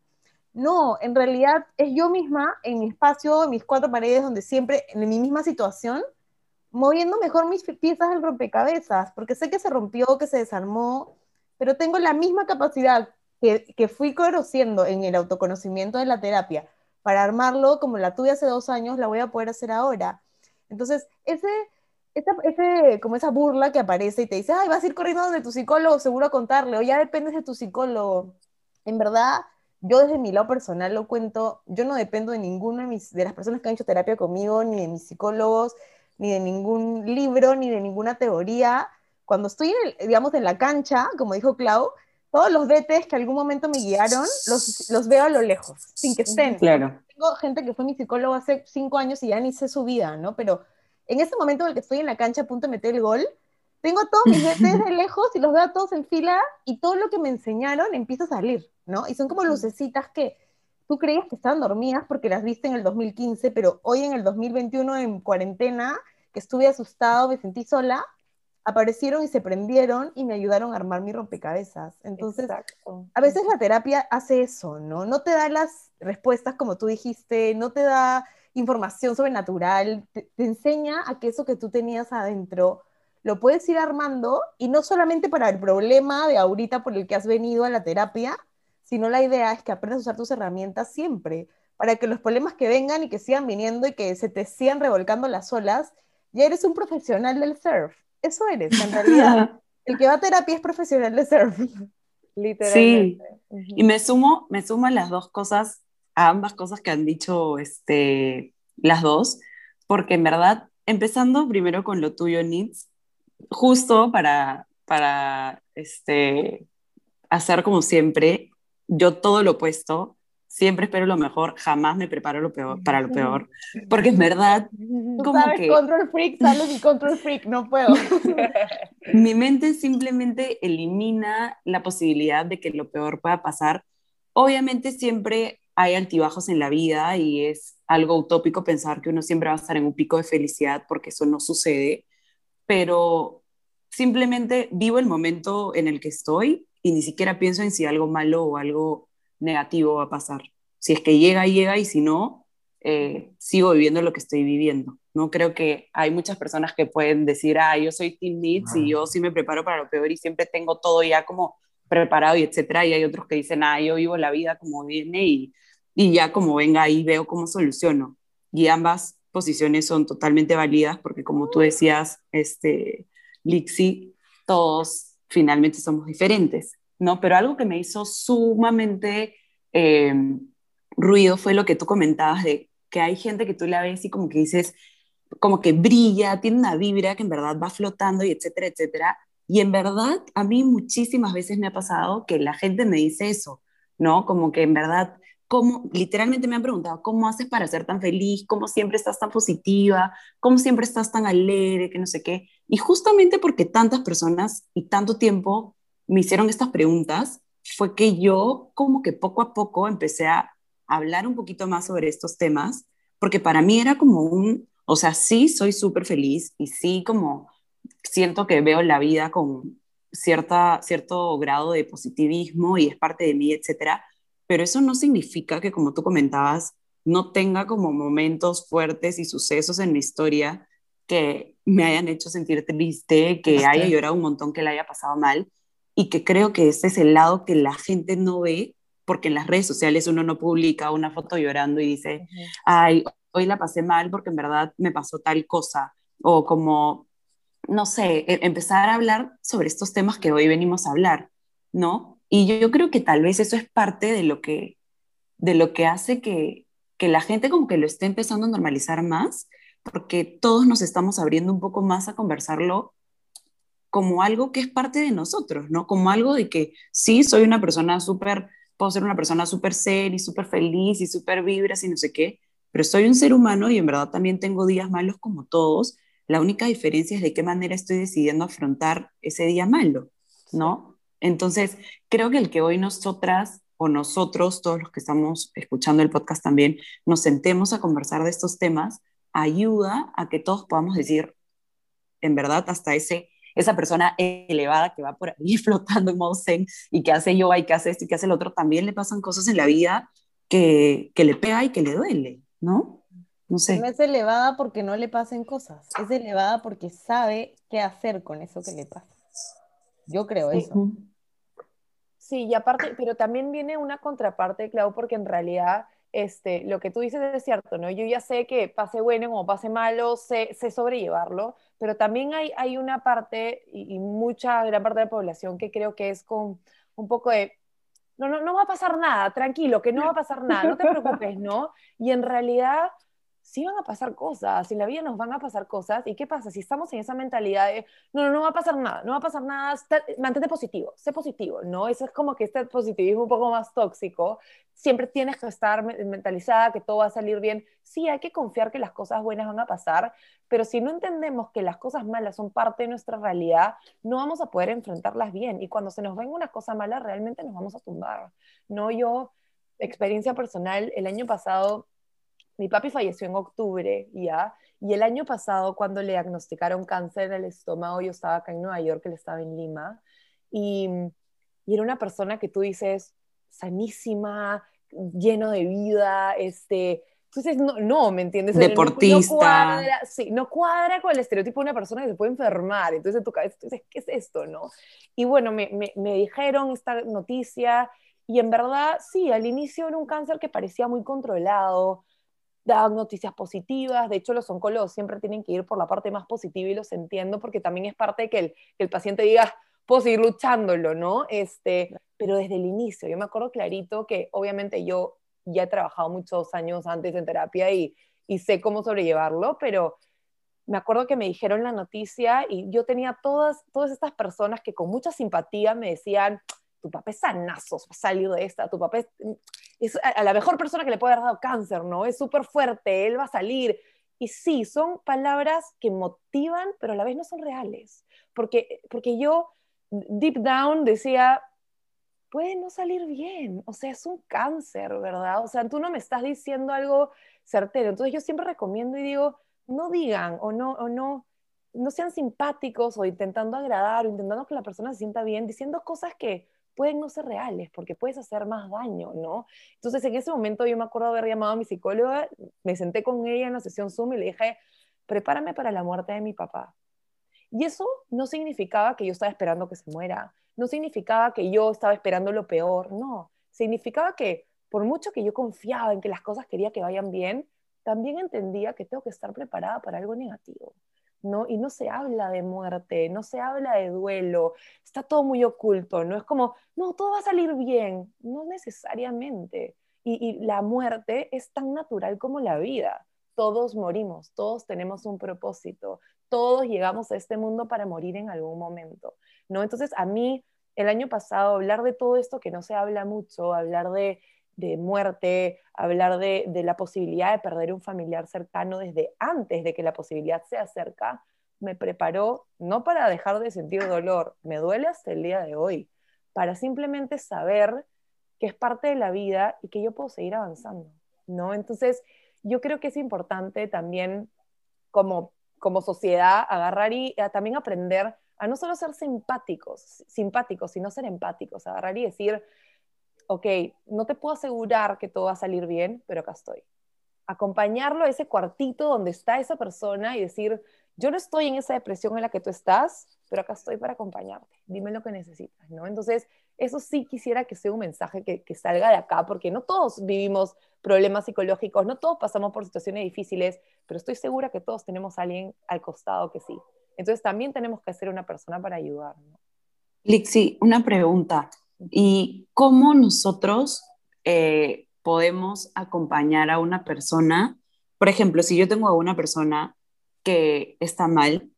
No, en realidad es yo misma en mi espacio, en mis cuatro paredes, donde siempre, en mi misma situación, moviendo mejor mis piezas del rompecabezas, porque sé que se rompió, que se desarmó, pero tengo la misma capacidad que, que fui conociendo en el autoconocimiento de la terapia para armarlo como la tuve hace dos años, la voy a poder hacer ahora. Entonces, ese, ese, como esa burla que aparece y te dice, ay, vas a ir corriendo donde tu psicólogo seguro a contarle, o ya dependes de tu psicólogo. En verdad, yo desde mi lado personal lo cuento, yo no dependo de ninguna de, mis, de las personas que han hecho terapia conmigo, ni de mis psicólogos, ni de ningún libro, ni de ninguna teoría. Cuando estoy, digamos, en la cancha, como dijo Clau, todos los DTs que algún momento me guiaron, los, los veo a lo lejos, sin que estén. Claro. Tengo gente que fue mi psicólogo hace cinco años y ya ni sé su vida, ¿no? Pero en ese momento en el que estoy en la cancha a punto de meter el gol, tengo a todos mis DTs de lejos y los veo a todos en fila y todo lo que me enseñaron empieza a salir, ¿no? Y son como lucecitas que tú creías que estaban dormidas porque las viste en el 2015, pero hoy en el 2021 en cuarentena, que estuve asustado, me sentí sola, aparecieron y se prendieron y me ayudaron a armar mi rompecabezas. Entonces, a veces la terapia hace eso, ¿no? No te da las respuestas como tú dijiste, no te da información sobrenatural, te, te enseña a que eso que tú tenías adentro lo puedes ir armando y no solamente para el problema de ahorita por el que has venido a la terapia, sino la idea es que aprendas a usar tus herramientas siempre, para que los problemas que vengan y que sigan viniendo y que se te sigan revolcando las olas, ya eres un profesional del surf eso eres, en realidad. El que va a terapia es profesional de surf. Literalmente. Sí, y me sumo, me sumo a las dos cosas, a ambas cosas que han dicho este, las dos, porque en verdad, empezando primero con lo tuyo, Nitz, justo para, para este, hacer como siempre. Yo todo lo opuesto, siempre espero lo mejor, jamás me preparo lo peor, para lo peor, porque en verdad, como sabes, que... Control freak, sale mi control freak, no puedo. mi mente simplemente elimina la posibilidad de que lo peor pueda pasar. Obviamente siempre hay altibajos en la vida y es algo utópico pensar que uno siempre va a estar en un pico de felicidad porque eso no sucede, pero simplemente vivo el momento en el que estoy y ni siquiera pienso en si algo malo o algo negativo va a pasar. Si es que llega, llega y si no, eh, sigo viviendo lo que estoy viviendo. No creo que hay muchas personas que pueden decir, ah, yo soy Team Needs y yo sí me preparo para lo peor y siempre tengo todo ya como preparado y etcétera. Y hay otros que dicen, ah, yo vivo la vida como viene y, y ya como venga ahí veo cómo soluciono. Y ambas posiciones son totalmente válidas porque como tú decías, este, Lixi, todos finalmente somos diferentes. ¿No? Pero algo que me hizo sumamente eh, ruido fue lo que tú comentabas de que hay gente que tú la ves y como que dices, como que brilla, tiene una vibra que en verdad va flotando y etcétera, etcétera. Y en verdad, a mí muchísimas veces me ha pasado que la gente me dice eso, ¿no? Como que en verdad, ¿cómo, literalmente me han preguntado, ¿cómo haces para ser tan feliz? ¿Cómo siempre estás tan positiva? ¿Cómo siempre estás tan alegre? Que no sé qué. Y justamente porque tantas personas y tanto tiempo me hicieron estas preguntas fue que yo como que poco a poco empecé a hablar un poquito más sobre estos temas, porque para mí era como un, o sea, sí soy súper feliz y sí como siento que veo la vida con cierta, cierto grado de positivismo y es parte de mí, etcétera, pero eso no significa que, como tú comentabas, no tenga como momentos fuertes y sucesos en mi historia que me hayan hecho sentir triste, que haya llorado un montón, que le haya pasado mal y que creo que ese es el lado que la gente no ve, porque en las redes sociales uno no publica una foto llorando y dice, ay, hoy la pasé mal porque en verdad me pasó tal cosa, o como, no sé, e-, empezar a hablar sobre estos temas que hoy venimos a hablar, ¿no? Y yo, creo que tal vez eso es parte de lo que, de lo que hace que, que la gente como que lo esté empezando a normalizar más, porque todos nos estamos abriendo un poco más a conversarlo como algo que es parte de nosotros, ¿no? Como algo de que sí, soy una persona súper, puedo ser una persona súper ser y súper feliz y súper vibras y no sé qué, pero soy un ser humano y en verdad también tengo días malos como todos. La única diferencia es de qué manera estoy decidiendo afrontar ese día malo, ¿no? Entonces, creo que el que hoy nosotras o nosotros, todos los que estamos escuchando el podcast también, nos sentemos a conversar de estos temas, ayuda a que todos podamos decir, en verdad, hasta ese esa persona elevada que va por ahí flotando en modo zen y que hace yoga y que hace esto y que hace el otro, también le pasan cosas en la vida que, que le pega y que le duele, ¿no? No sé. No es elevada porque no le pasen cosas, es elevada porque sabe qué hacer con eso que le pasa. Yo creo eso. Sí, y aparte, pero también viene una contraparte, Clau, porque en realidad este, lo que tú dices es cierto, ¿no? Yo ya sé que pase bueno o pase malo, sé, sé sobrellevarlo, pero también hay, hay una parte y, mucha gran parte de la población que creo que es con un poco de, no, no, no va a pasar nada, tranquilo, que no va a pasar nada, no te preocupes, ¿no? Y en realidad sí van a pasar cosas, en la vida nos van a pasar cosas, ¿y qué pasa? Si estamos en esa mentalidad de, no, no, no va a pasar nada, no va a pasar nada, mantente positivo, sé positivo, ¿no? Eso es como que este positivismo un poco más tóxico, siempre tienes que estar mentalizada que todo va a salir bien, sí, hay que confiar que las cosas buenas van a pasar, pero si no entendemos que las cosas malas son parte de nuestra realidad, no vamos a poder enfrentarlas bien, y cuando se nos venga una cosa mala, realmente nos vamos a tumbar, ¿no? Yo, experiencia personal, el año pasado mi papi falleció en octubre, ¿ya? Y el año pasado, cuando le diagnosticaron cáncer en el estómago, yo estaba acá en Nueva York, él estaba en Lima, y, y era una persona que tú dices, sanísima, lleno de vida, este, entonces, no, no, ¿me entiendes? Deportista. No, cuadra, sí, no cuadra con el estereotipo de una persona que se puede enfermar. Entonces, en tu cabeza, dices, ¿qué es esto, no? Y bueno, me, me, me, dijeron esta noticia y en verdad, sí, al inicio era un cáncer que parecía muy controlado, dan noticias positivas. De hecho, los oncólogos siempre tienen que ir por la parte más positiva y los entiendo porque también es parte de que el, que el paciente diga, puedo seguir luchándolo, ¿no? Este, pero desde el inicio, yo me acuerdo clarito que obviamente yo ya he trabajado muchos años antes en terapia y, y sé cómo sobrellevarlo, pero me acuerdo que me dijeron la noticia y yo tenía todas, todas estas personas que con mucha simpatía me decían, tu papá es sanazo, ha salido de esta, tu papá es, es a la mejor persona que le puede haber dado cáncer, ¿no? Es súper fuerte, él va a salir. Y sí, son palabras que motivan, pero a la vez no son reales. Porque, porque yo, deep down, decía, puede no salir bien, o sea, es un cáncer, ¿verdad? O sea, tú no me estás diciendo algo certero. Entonces yo siempre recomiendo y digo, no digan o no, o no, no sean simpáticos o intentando agradar o intentando que la persona se sienta bien, diciendo cosas que pueden no ser reales, porque puedes hacer más daño, ¿no? Entonces, en ese momento yo me acuerdo haber llamado a mi psicóloga, me senté con ella en la sesión Zoom y le dije, prepárame para la muerte de mi papá. Y eso no significaba que yo estaba esperando que se muera, no significaba que yo estaba esperando lo peor, no, significaba que por mucho que yo confiaba en que las cosas quería que vayan bien, también entendía que tengo que estar preparada para algo negativo. ¿No? Y no se habla de muerte, no se habla de duelo, está todo muy oculto, no es como, no, todo va a salir bien, no necesariamente. Y, la muerte es tan natural como la vida. Todos morimos, todos tenemos un propósito, todos llegamos a este mundo para morir en algún momento, ¿no? Entonces, a mí, el año pasado, hablar de todo esto que no se habla mucho, hablar de de muerte, hablar de, la posibilidad de perder un familiar cercano desde antes de que la posibilidad se acerca, me preparó no para dejar de sentir dolor, me duele hasta el día de hoy, para simplemente saber que es parte de la vida y que yo puedo seguir avanzando, ¿no? Entonces, yo creo que es importante también como, como sociedad agarrar y también aprender a no solo ser simpáticos, simpáticos, sino ser empáticos, agarrar y decir, ok, no te puedo asegurar que todo va a salir bien, pero acá estoy. Acompañarlo a ese cuartito donde está esa persona y decir, yo no estoy en esa depresión en la que tú estás, pero acá estoy para acompañarte. Dime lo que necesitas, ¿no? Entonces, eso sí quisiera que sea un mensaje que, salga de acá, porque no todos vivimos problemas psicológicos, no todos pasamos por situaciones difíciles, pero estoy segura que todos tenemos a alguien al costado que sí. Entonces, también tenemos que ser una persona para ayudar. Lixi, una pregunta y cómo nosotros eh, podemos acompañar a una persona. Por ejemplo, si yo tengo a una persona que está mal,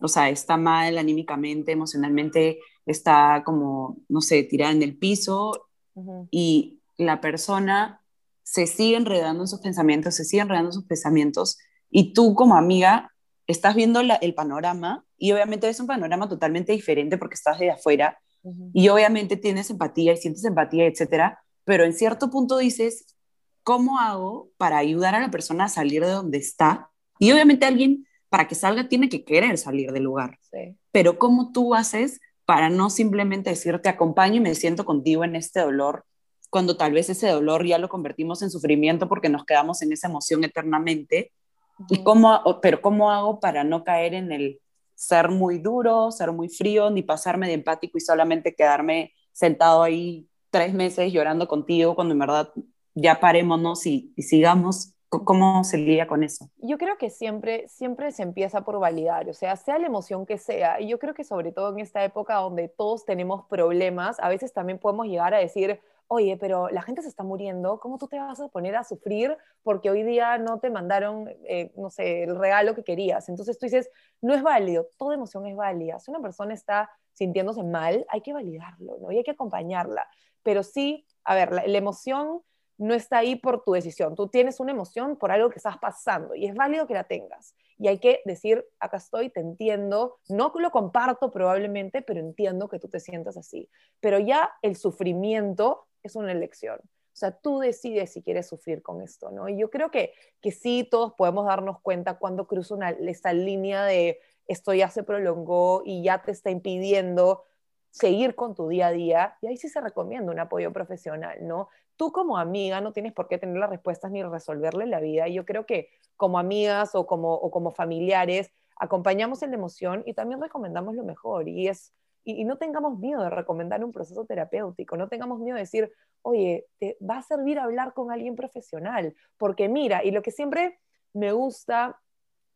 o sea, está mal anímicamente, emocionalmente, está como, no sé, tirada en el piso y la persona se sigue enredando en sus pensamientos, se sigue enredando en sus pensamientos y tú como amiga estás viendo el panorama y obviamente es un panorama totalmente diferente porque estás de afuera y obviamente tienes empatía y sientes empatía, etcétera, pero en cierto punto dices, ¿cómo hago para ayudar a la persona a salir de donde está? Y obviamente alguien para que salga tiene que querer salir del lugar. Pero ¿cómo tú haces para no simplemente decir te acompaño y me siento contigo en este dolor, cuando tal vez ese dolor ya lo convertimos en sufrimiento porque nos quedamos en esa emoción eternamente? ¿Y cómo, pero cómo hago para no caer en el ser muy duro, ser muy frío, ni pasarme de empático y solamente quedarme sentado ahí tres meses llorando contigo cuando en verdad ya parémonos y, sigamos. ¿Cómo se lidia con eso? Yo creo que siempre, siempre se empieza por validar, o sea, sea la emoción que sea. Y yo creo que sobre todo en esta época donde todos tenemos problemas, a veces también podemos llegar a decir, oye, pero la gente se está muriendo, ¿cómo tú te vas a poner a sufrir porque hoy día no te mandaron, eh, no sé, el regalo que querías? Entonces tú dices, no es válido, toda emoción es válida. Si una persona está sintiéndose mal, hay que validarlo, ¿no? Y hay que acompañarla. Pero sí, a ver, la, emoción no está ahí por tu decisión. Tú tienes una emoción por algo que estás pasando y es válido que la tengas. Y hay que decir, acá estoy, te entiendo, no lo comparto probablemente, pero entiendo que tú te sientas así. Pero ya el sufrimiento es una elección. O sea, tú decides si quieres sufrir con esto, ¿no? Y yo creo que, que sí, todos podemos darnos cuenta cuando cruza una, esta línea de esto ya se prolongó y ya te está impidiendo seguir con tu día a día, y ahí sí se recomienda un apoyo profesional, ¿no? Tú como amiga no tienes por qué tener las respuestas ni resolverle la vida, y yo creo que como amigas o como, o como familiares acompañamos en la emoción y también recomendamos lo mejor, y es y, no tengamos miedo de recomendar un proceso terapéutico, no tengamos miedo de decir, oye, te va a servir hablar con alguien profesional, porque mira, y lo que siempre me gusta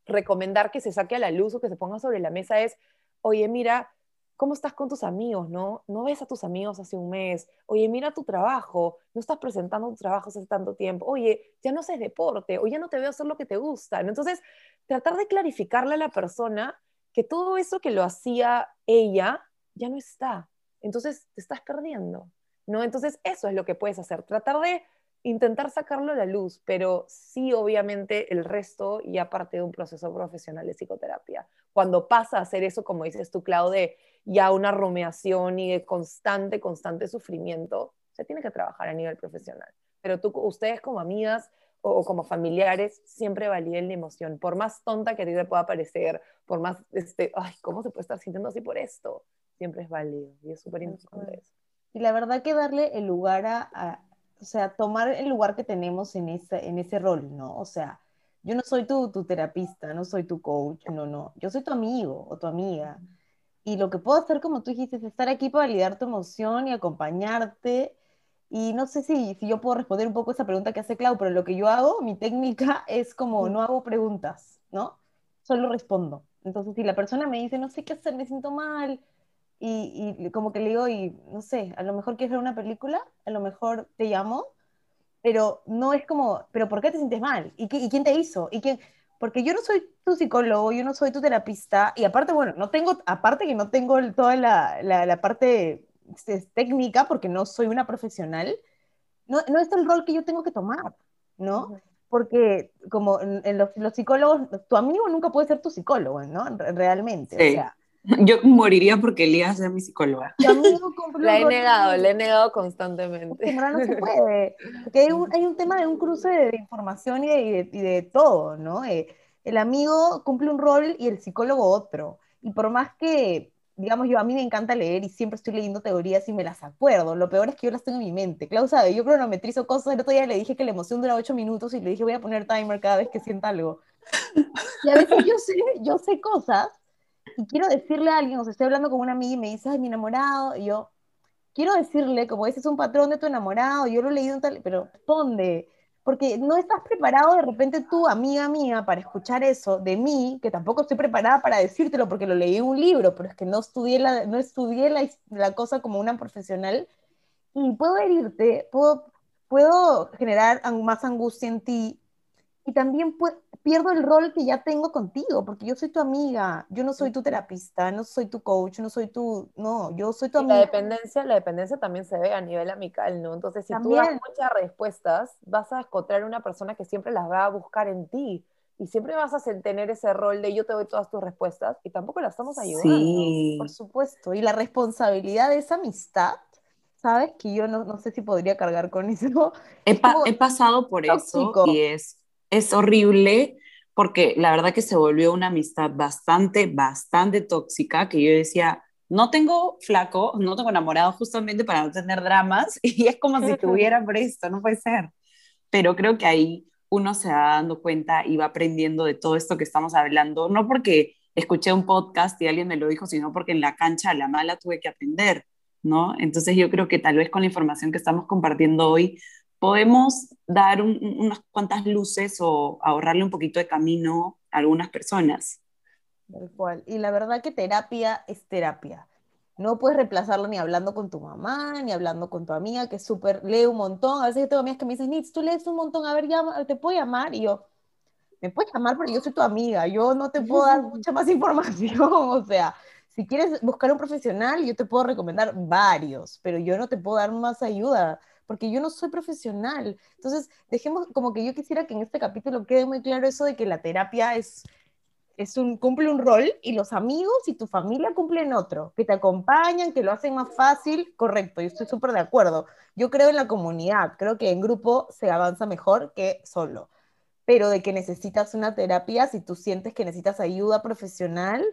recomendar que se saque a la luz o que se ponga sobre la mesa es, oye, mira, ¿Cómo estás con tus amigos, no? No ves a tus amigos hace un mes. Oye, mira tu trabajo. No estás presentando tu trabajo hace tanto tiempo. Oye, ya no haces deporte. O ya no te veo hacer lo que te gusta. Entonces, tratar de clarificarle a la persona que todo eso que lo hacía ella ya no está. Entonces, te estás perdiendo, ¿no? Entonces, eso es lo que puedes hacer. Tratar de intentar sacarlo a la luz, pero sí, obviamente, el resto ya parte de un proceso profesional de psicoterapia. Cuando pasa a hacer eso, como dices tú, Claude, ya una rumiación y de constante, constante sufrimiento, se tiene que trabajar a nivel profesional. Pero tú, ustedes como amigas o, como familiares, siempre validen la emoción, por más tonta que a ti te pueda parecer, por más, este, ay, ¿cómo se puede estar sintiendo así por esto? Siempre es válido y es súper importante eso. Y la verdad que darle el lugar a, o sea, tomar el lugar que tenemos en ese, en ese rol, ¿no? O sea, yo no soy tu, tu terapista, no soy tu coach, no, no, yo soy tu amigo o tu amiga. Y lo que puedo hacer, como tú dijiste, es estar aquí para validar tu emoción y acompañarte. Y no sé si, si yo puedo responder un poco esa pregunta que hace Clau, pero lo que yo hago, mi técnica es como no hago preguntas, ¿no? Solo respondo. Entonces, si la persona me dice, no sé qué hacer, me siento mal, y, y como que le digo, y no sé, a lo mejor quieres ver una película, a lo mejor te llamo, pero no es como, pero ¿por qué te sientes mal? ¿Y, qué, y quién te hizo? ¿Y quién? porque yo no soy tu psicólogo, yo no soy tu terapista, y aparte, bueno, no tengo, aparte que no tengo toda la, la, parte este, técnica, porque no soy una profesional, no, no es el rol que yo tengo que tomar, ¿no? Porque como en los, los, psicólogos, tu amigo nunca puede ser tu psicólogo, ¿no? Realmente, o sea, yo moriría porque Elías sea mi psicóloga. la he negado, la he negado constantemente. no, no se puede. Porque hay un, hay un, tema de un cruce de, información y de, y de, todo, ¿no? Eh, el amigo cumple un rol y el psicólogo otro. Y por más que, digamos, yo a mí me encanta leer y siempre estoy leyendo teorías y me las acuerdo. Lo peor es que yo las tengo en mi mente. Clau sabe, yo cronometrizo cosas. El otro día le dije que la emoción dura ocho minutos y le dije voy a poner timer cada vez que sienta algo. Y a veces yo sé, yo sé cosas y quiero decirle a alguien, o sea, estoy hablando con una amiga y me dice, ay, mi enamorado, y yo, quiero decirle, como ese es un patrón de tu enamorado, yo lo he leído en tal, pero ¿dónde? Porque no estás preparado de repente tú, amiga mía, para escuchar eso de mí, que tampoco estoy preparada para decírtelo porque lo leí en un libro, pero es que no estudié la, no estudié la, cosa como una profesional, y puedo herirte, puedo, puedo generar más angustia en ti, y también pierdo el rol que ya tengo contigo, porque yo soy tu amiga, yo no soy tu terapista, no soy tu coach, no soy tu, no, yo soy tu amiga. la dependencia, la dependencia también se ve a nivel amical, ¿no? Entonces, si tú das muchas respuestas, vas a encontrar una persona que siempre las va a buscar en ti. Y siempre vas a tener ese rol de yo te doy todas tus respuestas y tampoco la estamos ayudando. Sí. Por supuesto. Y la responsabilidad de esa amistad ¿sabes? Que yo no, no, sé si podría cargar con eso. He, he pasado por eso y es es horrible porque la verdad que se volvió una amistad bastante, bastante tóxica, que yo decía, no tengo flaco, no tengo enamorado justamente para no tener dramas, y es como si tuviera por esto, no puede ser. Pero creo que ahí uno se va dando cuenta y va aprendiendo de todo esto que estamos hablando, no porque escuché un podcast y alguien me lo dijo, sino porque en la cancha a la mala tuve que aprender, ¿no? Entonces yo creo que tal vez con la información que estamos compartiendo hoy podemos dar unas cuantas luces o ahorrarle un poquito de camino a algunas personas. Tal cual. Y la verdad que terapia es terapia. No puedes reemplazarlo ni hablando con tu mamá, ni hablando con tu amiga, que súper, lee un montón. A veces yo tengo amigas que me dicen, Nitz, tú lees un montón, a ver, llama, ¿te puedo llamar? Y yo, me puedes llamar, pero yo soy tu amiga, yo no te puedo dar mucha más información. o sea, si quieres buscar un profesional, yo te puedo recomendar varios, pero yo no te puedo dar más ayuda porque yo no soy profesional. Entonces, dejemos como que yo quisiera que en este capítulo quede muy claro eso de que la terapia es, es un, cumple un rol y los amigos y tu familia cumplen otro, que te acompañan, que lo hacen más fácil, correcto, yo estoy súper de acuerdo. Yo creo en la comunidad, creo que en grupo se avanza mejor que solo, pero de que necesitas una terapia, si tú sientes que necesitas ayuda profesional,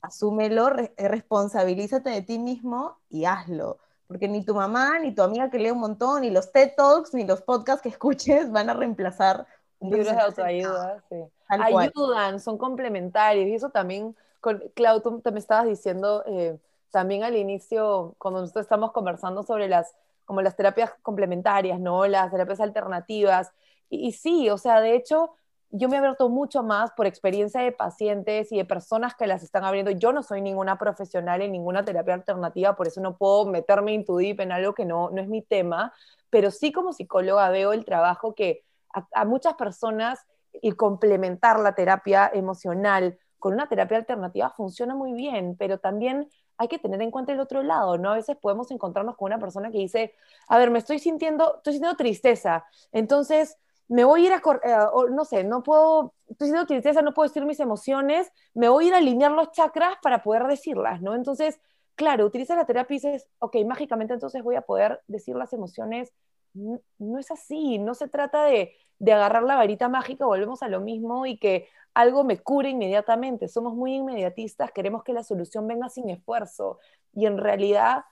asúmelo, responsabilízate de ti mismo y hazlo porque ni tu mamá, ni tu amiga que lee un montón, ni los TED Talks, ni los podcasts que escuches van a reemplazar libros de autoayuda. Sí. Ayudan, son complementarios. Y eso también, con, Clau, tú me estabas diciendo eh, también al inicio, cuando nosotros estamos conversando sobre las, como las terapias complementarias, ¿no? Las terapias alternativas. Y, y sí, o sea, de hecho, yo me he abierto mucho más por experiencia de pacientes y de personas que las están abriendo. Yo no soy ninguna profesional en ninguna terapia alternativa, por eso no puedo meterme en tu deep en algo que no, no es mi tema, pero sí como psicóloga veo el trabajo que a, muchas personas y complementar la terapia emocional con una terapia alternativa funciona muy bien, pero también hay que tener en cuenta el otro lado, ¿no? A veces podemos encontrarnos con una persona que dice, a ver, me estoy sintiendo, estoy sintiendo tristeza, entonces me voy a ir a, eh, no sé, no puedo, estoy sintiendo tristeza, no puedo decir mis emociones, me voy a ir a alinear los chakras para poder decirlas, ¿no? Entonces, claro, utiliza la terapia y dices, ok, mágicamente entonces voy a poder decir las emociones. No, es así, no se trata de, de agarrar la varita mágica, volvemos a lo mismo y que algo me cure inmediatamente. Somos muy inmediatistas, queremos que la solución venga sin esfuerzo y en realidad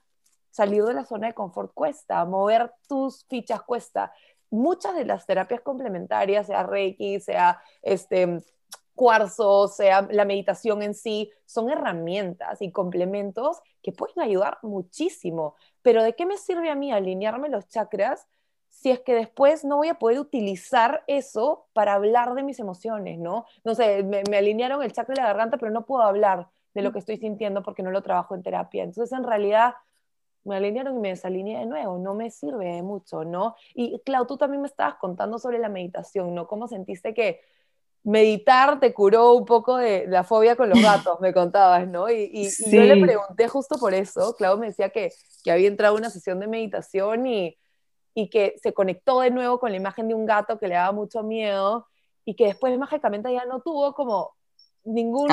salir de la zona de confort cuesta, mover tus fichas cuesta. Muchas de las terapias complementarias, sea Reiki, sea este, cuarzo, sea la meditación en sí, son herramientas y complementos que pueden ayudar muchísimo. Pero ¿de qué me sirve a mí alinearme los chakras si es que después no voy a poder utilizar eso para hablar de mis emociones, ¿no? No sé, me, alinearon el chakra de la garganta, pero no puedo hablar de lo que estoy sintiendo porque no lo trabajo en terapia. Entonces, en realidad, me alinearon y me desalineé de nuevo, no me sirve de mucho, ¿no? Y, Clau, tú también me estabas contando sobre la meditación, ¿no? ¿Cómo sentiste que meditar te curó un poco de la fobia con los gatos, me contabas, ¿no? Y, yo le pregunté justo por eso, Clau me decía que, que había entrado a una sesión de meditación y y que se conectó de nuevo con la imagen de un gato que le daba mucho miedo y que después mágicamente ya no tuvo como ningún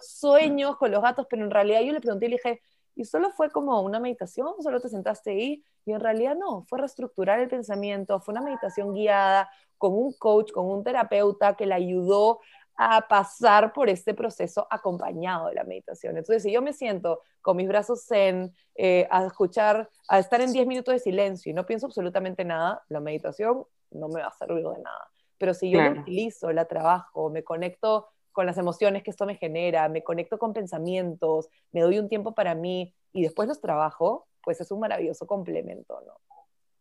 sueños con los gatos, pero en realidad yo le pregunté y le dije, ¿y solo fue como una meditación? ¿Solo te sentaste ahí? Y en realidad no, fue reestructurar el pensamiento, fue una meditación guiada con un coach, con un terapeuta que le ayudó a pasar por este proceso acompañado de la meditación. Entonces, si yo me siento con mis brazos zen, eh, a escuchar, a estar en 10 minutos de silencio y no pienso absolutamente nada, la meditación no me va a servir de nada. Pero si yo la utilizo, la trabajo, me conecto con las emociones que esto me genera, me conecto con pensamientos, me doy un tiempo para mí y después los trabajo, pues es un maravilloso complemento, ¿no?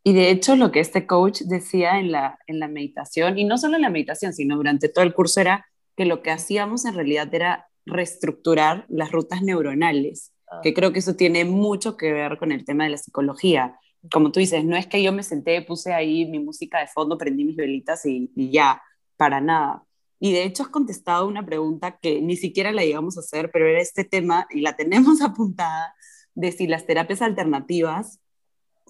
Y de hecho lo que este coach decía en la, en la meditación, y no solo en la meditación, sino durante todo el curso era que lo que hacíamos en realidad era reestructurar las rutas neuronales, ah. que creo que eso tiene mucho que ver con el tema de la psicología. Como tú dices, no es que yo me senté, puse ahí mi música de fondo, prendí mis velitas y, ya, para nada. Y de hecho has contestado una pregunta que ni siquiera la íbamos a hacer, pero era este tema y la tenemos apuntada de si las terapias alternativas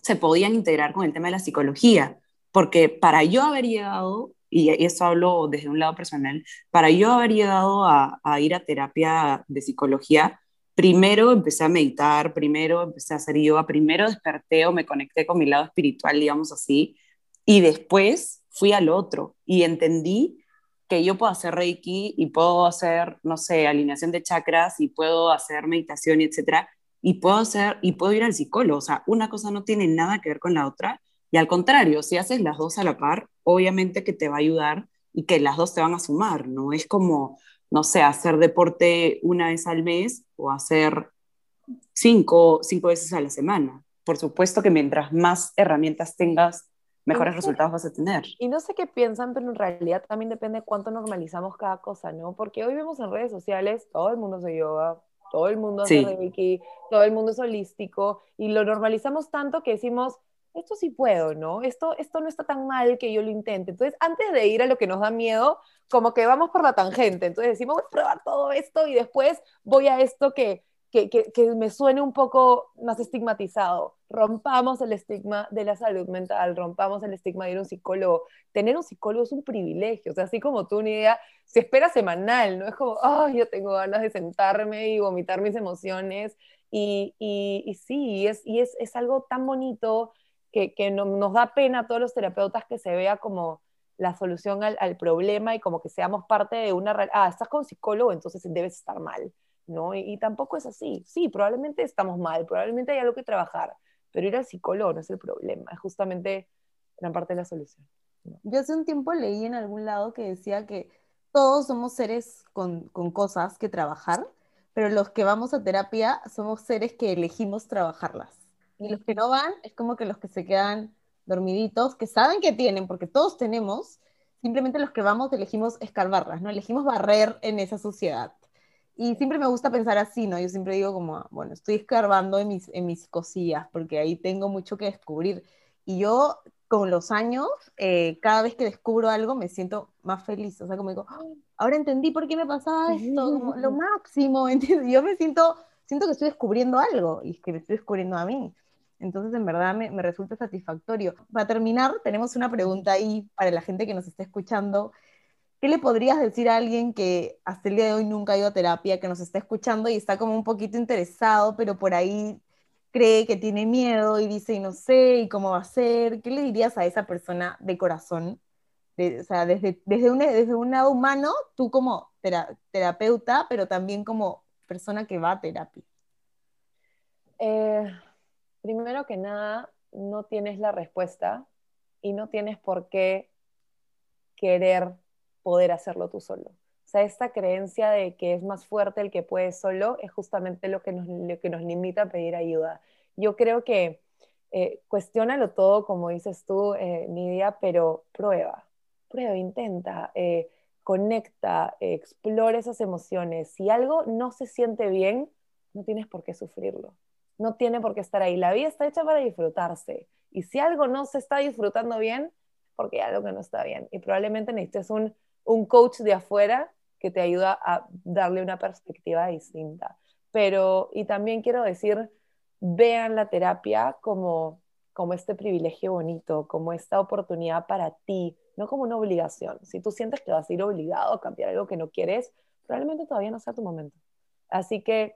se podían integrar con el tema de la psicología, porque para yo haber llegado y eso hablo desde un lado personal, para yo haber llegado a, ir a terapia de psicología, primero empecé a meditar, primero empecé a hacer yoga, primero desperté o me conecté con mi lado espiritual, digamos así, y después fui al otro y entendí que yo puedo hacer reiki y puedo hacer, no sé, alineación de chakras y puedo hacer meditación etcétera, y puedo hacer y puedo ir al psicólogo, o sea, una cosa no tiene nada que ver con la otra y al contrario, si haces las dos a la par, obviamente que te va a ayudar y que las dos te van a sumar, ¿no? Es como, no sé, hacer deporte una vez al mes o hacer cinco, cinco veces a la semana. Por supuesto que mientras más herramientas tengas, mejores resultados vas a tener. Y no sé qué piensan, pero en realidad también depende de cuánto normalizamos cada cosa, ¿no? Porque hoy vemos en redes sociales, todo el mundo hace yoga, todo el mundo hace reiki, todo el mundo es holístico, y lo normalizamos tanto que decimos, esto sí puedo, ¿no? Esto, esto no está tan mal que yo lo intente. Entonces, antes de ir a lo que nos da miedo, como que vamos por la tangente. Entonces decimos, voy a probar todo esto y después voy a esto que, que, que, que, me suene un poco más estigmatizado. Rompamos el estigma de la salud mental, rompamos el estigma de ir a un psicólogo. Tener un psicólogo es un privilegio, o sea, así como tú, una idea, se espera semanal, ¿no? Es como, oh, yo tengo ganas de sentarme y vomitar mis emociones. Y, y, sí, es, y es, es algo tan bonito que, nos da pena a todos los terapeutas que se vea como la solución al, problema y como que seamos parte de una... Ah, estás con psicólogo, entonces debes estar mal, ¿no? Y, tampoco es así. Sí, probablemente estamos mal, probablemente hay algo que trabajar, pero ir al psicólogo no es el problema, es justamente gran parte de la solución. Yo hace un tiempo leí en algún lado que decía que todos somos seres con, con cosas que trabajar, pero los que vamos a terapia somos seres que elegimos trabajarlas. Y los que no van es como que los que se quedan dormiditos, que saben que tienen, porque todos tenemos, simplemente los que vamos elegimos escarbarlas, ¿no? Elegimos barrer en esa sociedad. Y siempre me gusta pensar así, ¿no? Yo siempre digo como, bueno, estoy escarbando en mis, en mis cosillas, porque ahí tengo mucho que descubrir. Y yo, con los años, eh, cada vez que descubro algo, me siento más feliz. O sea, como digo, ¡Ah! ahora entendí por qué me pasaba esto, como lo máximo, ¿entiendes? Yo me siento, siento que estoy descubriendo algo, y que me estoy descubriendo a mí. Entonces, en verdad, me, me resulta satisfactorio. Para terminar, tenemos una pregunta ahí para la gente que nos está escuchando ¿Qué le podrías decir a alguien que hasta el día de hoy nunca ha ido a terapia, que nos está escuchando y está como un poquito interesado, pero por ahí cree que tiene miedo y dice, y no sé, y cómo va a ser? ¿Qué le dirías a esa persona de corazón? o sea, desde, desde, un, desde un lado humano, tú como terapeuta, pero también como persona que va a terapia. Eh, primero que nada, no tienes la respuesta y no tienes por qué querer poder hacerlo tú solo. O sea, esta creencia de que es más fuerte el que puede solo es justamente lo que nos, que nos limita a pedir ayuda. Yo creo que eh, cuestiónalo todo, como dices tú, eh, Nidia, pero prueba, prueba, intenta, eh, conecta, explora esas emociones. Si algo no se siente bien, no tienes por qué sufrirlo. No tiene por qué estar ahí. La vida está hecha para disfrutarse. Y si algo no se está disfrutando bien, porque hay algo que no está bien. Y probablemente necesites un un coach de afuera que te ayuda a darle una perspectiva distinta. Pero, y también quiero decir, vean la terapia como, como este privilegio bonito, como esta oportunidad para ti, no como una obligación. Si tú sientes que vas a ir obligado a cambiar algo que no quieres, probablemente todavía no sea tu momento. Así que,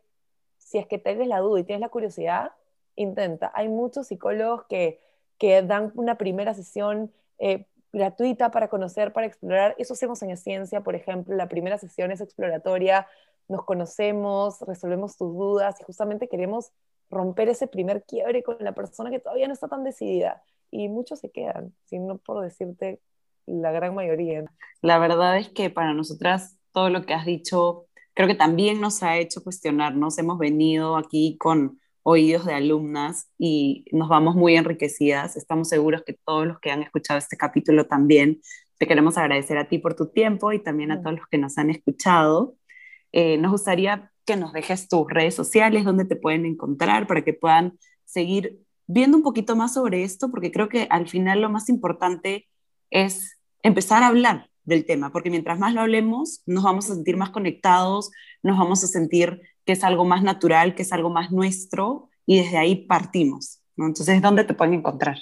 si es que tienes la duda y tienes la curiosidad, intenta. Hay muchos psicólogos que, que dan una primera sesión eh, gratuita para conocer, para explorar. Eso hacemos en Ciencia, por ejemplo. La primera sesión es exploratoria, nos conocemos, resolvemos tus dudas y justamente queremos romper ese primer quiebre con la persona que todavía no está tan decidida. Y muchos se quedan, si no por decirte la gran mayoría. La verdad es que para nosotras todo lo que has dicho creo que también nos ha hecho cuestionarnos. Hemos venido aquí con oídos de alumnas y nos vamos muy enriquecidas. Estamos seguros que todos los que han escuchado este capítulo también. Te queremos agradecer a ti por tu tiempo y también a todos los que nos han escuchado. Eh, nos gustaría que nos dejes tus redes sociales, donde te pueden encontrar para que puedan seguir viendo un poquito más sobre esto, porque creo que al final lo más importante es empezar a hablar del tema, porque mientras más lo hablemos, nos vamos a sentir más conectados, nos vamos a sentir que es algo más natural, que es algo más nuestro, y desde ahí partimos. ¿no? Entonces, ¿dónde te pueden encontrar?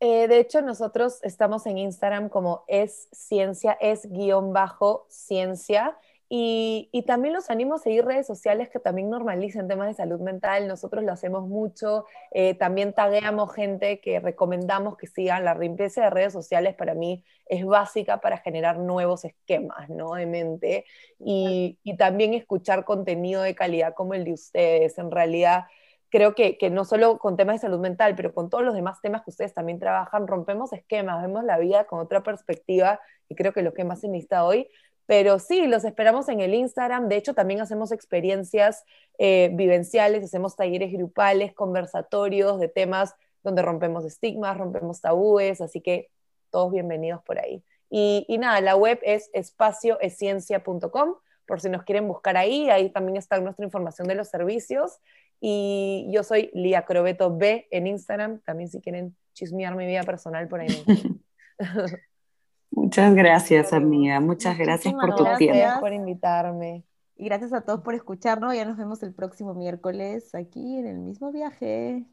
Eh, de hecho, nosotros estamos en Instagram como es ciencia, es guion bajo ciencia, y, también los animo a seguir redes sociales que también normalicen temas de salud mental. Nosotros lo hacemos mucho. Eh, también tagueamos gente que recomendamos que sigan. La limpieza de redes sociales para mí es básica para generar nuevos esquemas ¿no? de mente y, también escuchar contenido de calidad como el de ustedes. En realidad, creo que, que, no solo con temas de salud mental, pero con todos los demás temas que ustedes también trabajan, rompemos esquemas, vemos la vida con otra perspectiva y creo que lo que más se necesita hoy pero sí, los esperamos en el Instagram. De hecho, también hacemos experiencias eh, vivenciales, hacemos talleres grupales, conversatorios de temas donde rompemos estigmas, rompemos tabúes, así que todos bienvenidos por ahí. Y, nada, la web es espacioesciencia.com, por si nos quieren buscar ahí, ahí también está nuestra información de los servicios. Y yo soy Lía Crobeto B en Instagram, también si quieren chismear mi vida personal por ahí. Muchas gracias, amiga. Muchas gracias por tu gracias tiempo. Gracias por invitarme. Y gracias a todos por escucharnos. Ya nos vemos el próximo miércoles aquí en el mismo viaje.